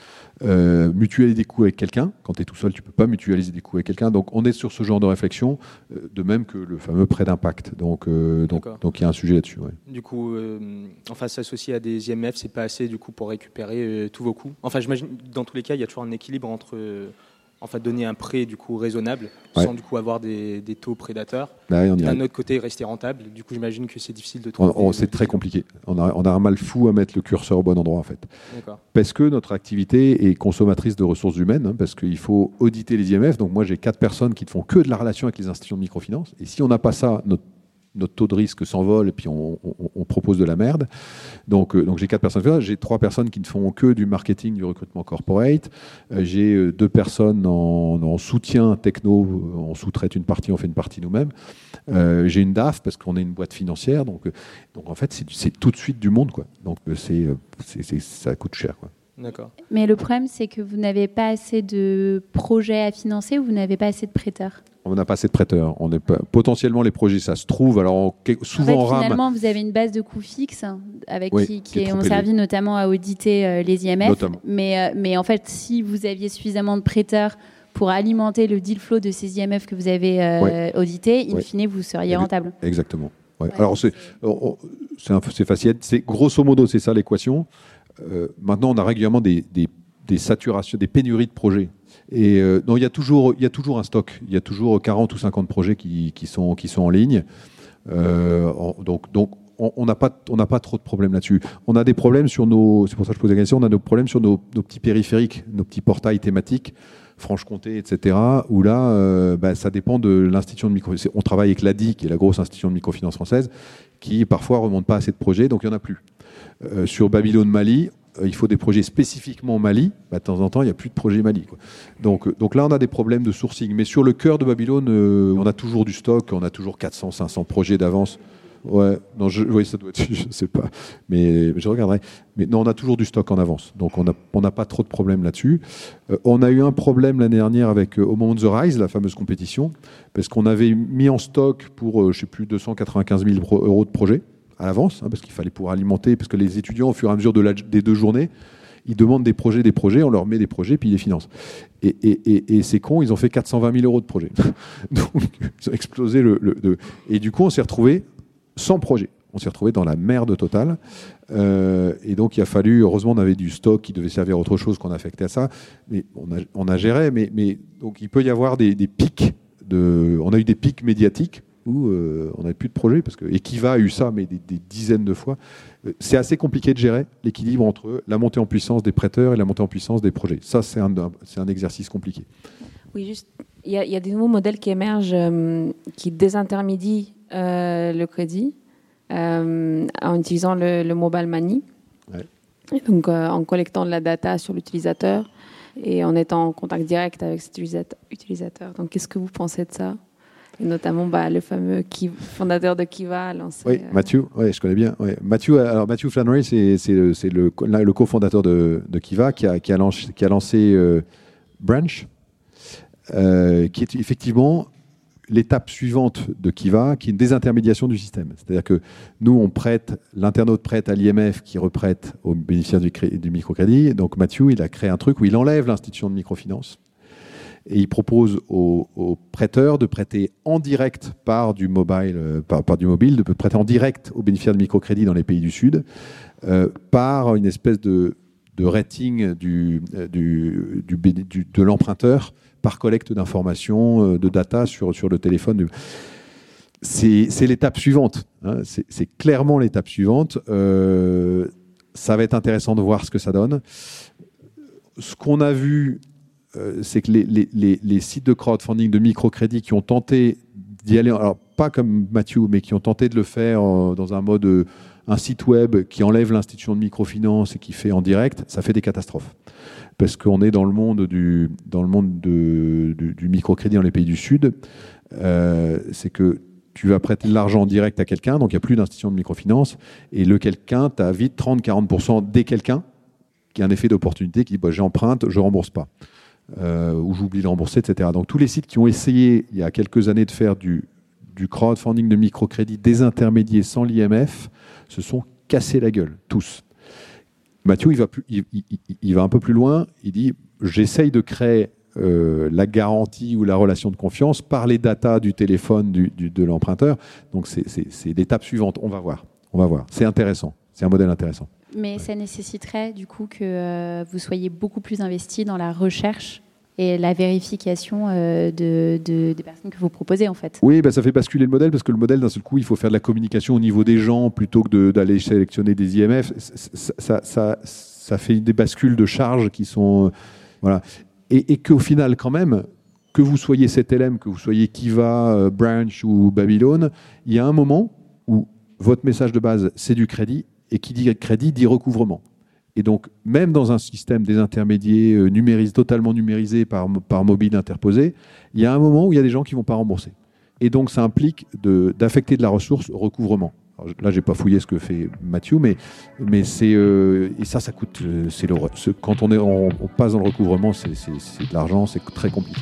A: Euh, mutualiser des coûts avec quelqu'un. Quand tu es tout seul, tu peux pas mutualiser des coûts avec quelqu'un. Donc on est sur ce genre de réflexion, euh, de même que le fameux prêt d'impact. Donc euh, donc donc il y a un sujet là-dessus.
G: Du coup, enfin s'associer à des IMF, c'est pas assez du coup pour récupérer tous vos coûts. Enfin j'imagine dans tous les cas, il y a toujours un équilibre entre fait donner un prêt du coup raisonnable sans du coup avoir des, taux prédateurs. Bah D'un autre côté, rester rentable. Du coup, j'imagine que c'est difficile de trouver.
A: c'est très compliqué. On a, on a, un mal fou à mettre le curseur au bon endroit en fait. Parce que notre activité est consommatrice de ressources humaines, hein, parce qu'il faut auditer les IMF. Donc moi, j'ai quatre personnes qui ne font que de la relation avec les institutions de microfinance. Et si on n'a pas ça, notre notre taux de risque s'envole et puis on, propose de la merde. Donc, euh, donc j'ai quatre personnes. J'ai trois personnes qui ne font que du marketing, du recrutement corporate. Euh, j'ai euh, deux personnes en, soutien techno. On sous-traite une partie, on fait une partie nous-mêmes. j'ai une DAF parce qu'on est une boîte financière. Donc, donc en fait, c'est tout de suite du monde. Quoi. Donc c'est, ça coûte cher.
G: D'accord.
C: Mais le problème, c'est que vous n'avez pas assez de projets à financer ou vous n'avez pas assez de prêteurs
A: on n'a pas assez de prêteurs. On est potentiellement les projets, ça se trouve. Alors souvent
C: en fait, finalement, vous avez une base de coûts fixes avec qui, ont servi notamment à auditer euh, les IMF. Mais, euh, mais en fait, si vous aviez suffisamment de prêteurs pour alimenter le deal flow de ces IMF que vous avez euh, audités, in fine, vous seriez rentable.
A: Exactement. Alors c'est c'est facile. C'est grosso modo c'est ça l'équation. Maintenant, on a régulièrement des, pénuries de projets. Et euh, il y, a toujours, un stock. Il y a toujours 40 ou 50 projets qui, sont, en ligne. Euh, donc, on n'a pas, trop de problèmes là-dessus. On a des problèmes sur nos, c'est pour ça que je pose la question, on a des problèmes sur nos, nos, petits périphériques, nos petits portails thématiques, Franche-Comté, etc., où là, bah, ça dépend de l'institution de microfinance. On travaille avec l'ADI, qui est la grosse institution de microfinance française, qui parfois remonte pas assez de projets, donc il n'y en a plus. Sur Babylone Mali, il faut des projets spécifiquement Mali. Bah, de temps en temps, il n'y a plus de projet Mali. Donc, donc là, on a des problèmes de sourcing. Mais sur le cœur de Babylone, on a toujours du stock, on a toujours 400, 500 projets d'avance. Ouais, non, je, oui, ça doit être, je sais pas, mais je regarderai. Mais non, on a toujours du stock en avance, donc on n'a pas trop de problèmes là-dessus. Euh, on a eu un problème l'année dernière avec euh, Au moment de The Rise, la fameuse compétition, parce qu'on avait mis en stock pour, euh, je sais plus, 295 000 euros de projet à l'avance, hein, parce qu'il fallait pouvoir alimenter, parce que les étudiants, au fur et à mesure de des deux journées, ils demandent des projets, des projets, on leur met des projets, puis ils les financent. Et, et, et, c'est con, ils ont fait 420 000 euros de projets. Donc, ils ont explosé le. Et du coup, on s'est retrouvé sans projet. On s'est retrouvé dans la merde totale. Euh, et donc, il a fallu, heureusement, on avait du stock qui devait servir à autre chose qu'on affectait à ça. Mais on a, géré. Mais, donc, il peut y avoir des, pics. On a eu des pics médiatiques où euh, on n'avait plus de projet. Parce que Ekiva a eu ça, mais des, dizaines de fois. Euh, c'est assez compliqué de gérer l'équilibre entre la montée en puissance des prêteurs et la montée en puissance des projets. Ça, c'est un, un exercice compliqué.
H: Oui, juste, il y, a des nouveaux modèles qui émergent, qui désintermédient euh, le crédit euh, en utilisant le, mobile money. donc, euh, en collectant de la data sur l'utilisateur et en étant en contact direct avec cet utilisateur. Donc, qu'est-ce que vous pensez de ça? Et notamment bah, le fameux fondateur de Kiva a lancé.
A: Oui, Matthew, ouais, je connais bien. Alors Matthew Flannery, c'est le, le, le cofondateur de, de, Kiva qui a, qui a lancé, qui a lancé Branch, qui est effectivement l'étape suivante de Kiva, qui est une désintermédiation du système. C'est-à-dire que nous, on prête, l'internaute prête à l'IMF qui reprête aux bénéficiaires du, microcrédit. Donc Mathieu, il a créé un truc où il enlève l'institution de microfinance et il propose aux, prêteurs de prêter en direct par du mobile, euh, par, du mobile, de prêter en direct aux bénéficiaires de microcrédit dans les pays du Sud, euh, par une espèce de, rating euh, de l'emprunteur par collecte d'informations, de data sur, sur le téléphone. C'est l'étape suivante. Hein. C'est clairement l'étape suivante. Ça va être intéressant de voir ce que ça donne. Ce qu'on a vu, c'est que les, sites de crowdfunding, de microcrédit qui ont tenté d'y aller, alors pas comme Mathieu, mais qui ont tenté de le faire dans un mode, un site web qui enlève l'institution de microfinance et qui fait en direct, ça fait des catastrophes parce qu'on est dans le monde du, dans le monde de, du, microcrédit dans les pays du Sud. Euh, c'est que tu vas prêter de l'argent en direct à quelqu'un, donc il n'y a plus d'institution de microfinance, et le quelqu'un, tu as vite 30-40% des quelqu'un qui a un effet d'opportunité, qui dit bah, j'emprunte, je rembourse pas, euh, ou j'oublie de rembourser, etc. Donc tous les sites qui ont essayé il y a quelques années de faire du, du crowdfunding de microcrédit désintermédié sans l'IMF se sont cassés la gueule, tous. Mathieu, il va, un peu plus loin. Il dit j'essaye de créer euh, la garantie ou la relation de confiance par les datas du téléphone de l'emprunteur. Donc c'est l'étape suivante. On va voir. On va voir. C'est intéressant. C'est un modèle intéressant.
C: Mais ça nécessiterait du coup que euh, vous soyez beaucoup plus investi dans la recherche et la vérification euh, de, des personnes que vous proposez en fait.
A: Oui, bah, ça fait basculer le modèle parce que le modèle d'un seul coup, il faut faire de la communication au niveau des gens plutôt que d'aller sélectionner des IMF. Ça, ça, ça, fait des bascules de charges qui sont... Euh, voilà. Et, et qu'au final, quand même, que vous soyez CTLM, que vous soyez Kiva, Branch ou Babylone, il y a un moment où votre message de base, c'est du crédit, et qui dit crédit dit recouvrement. Et donc, même dans un système des intermédiaires euh, totalement numérisé par, mobile interposé, il y a un moment où il y a des gens qui ne vont pas rembourser. Et donc, ça implique d'affecter de, la ressource au recouvrement. Alors, là, j'ai pas fouillé ce que fait Mathieu, mais, c'est euh, et ça, ça coûte. Euh, c'est quand on, est, on passe dans le recouvrement, c'est de l'argent, c'est très compliqué.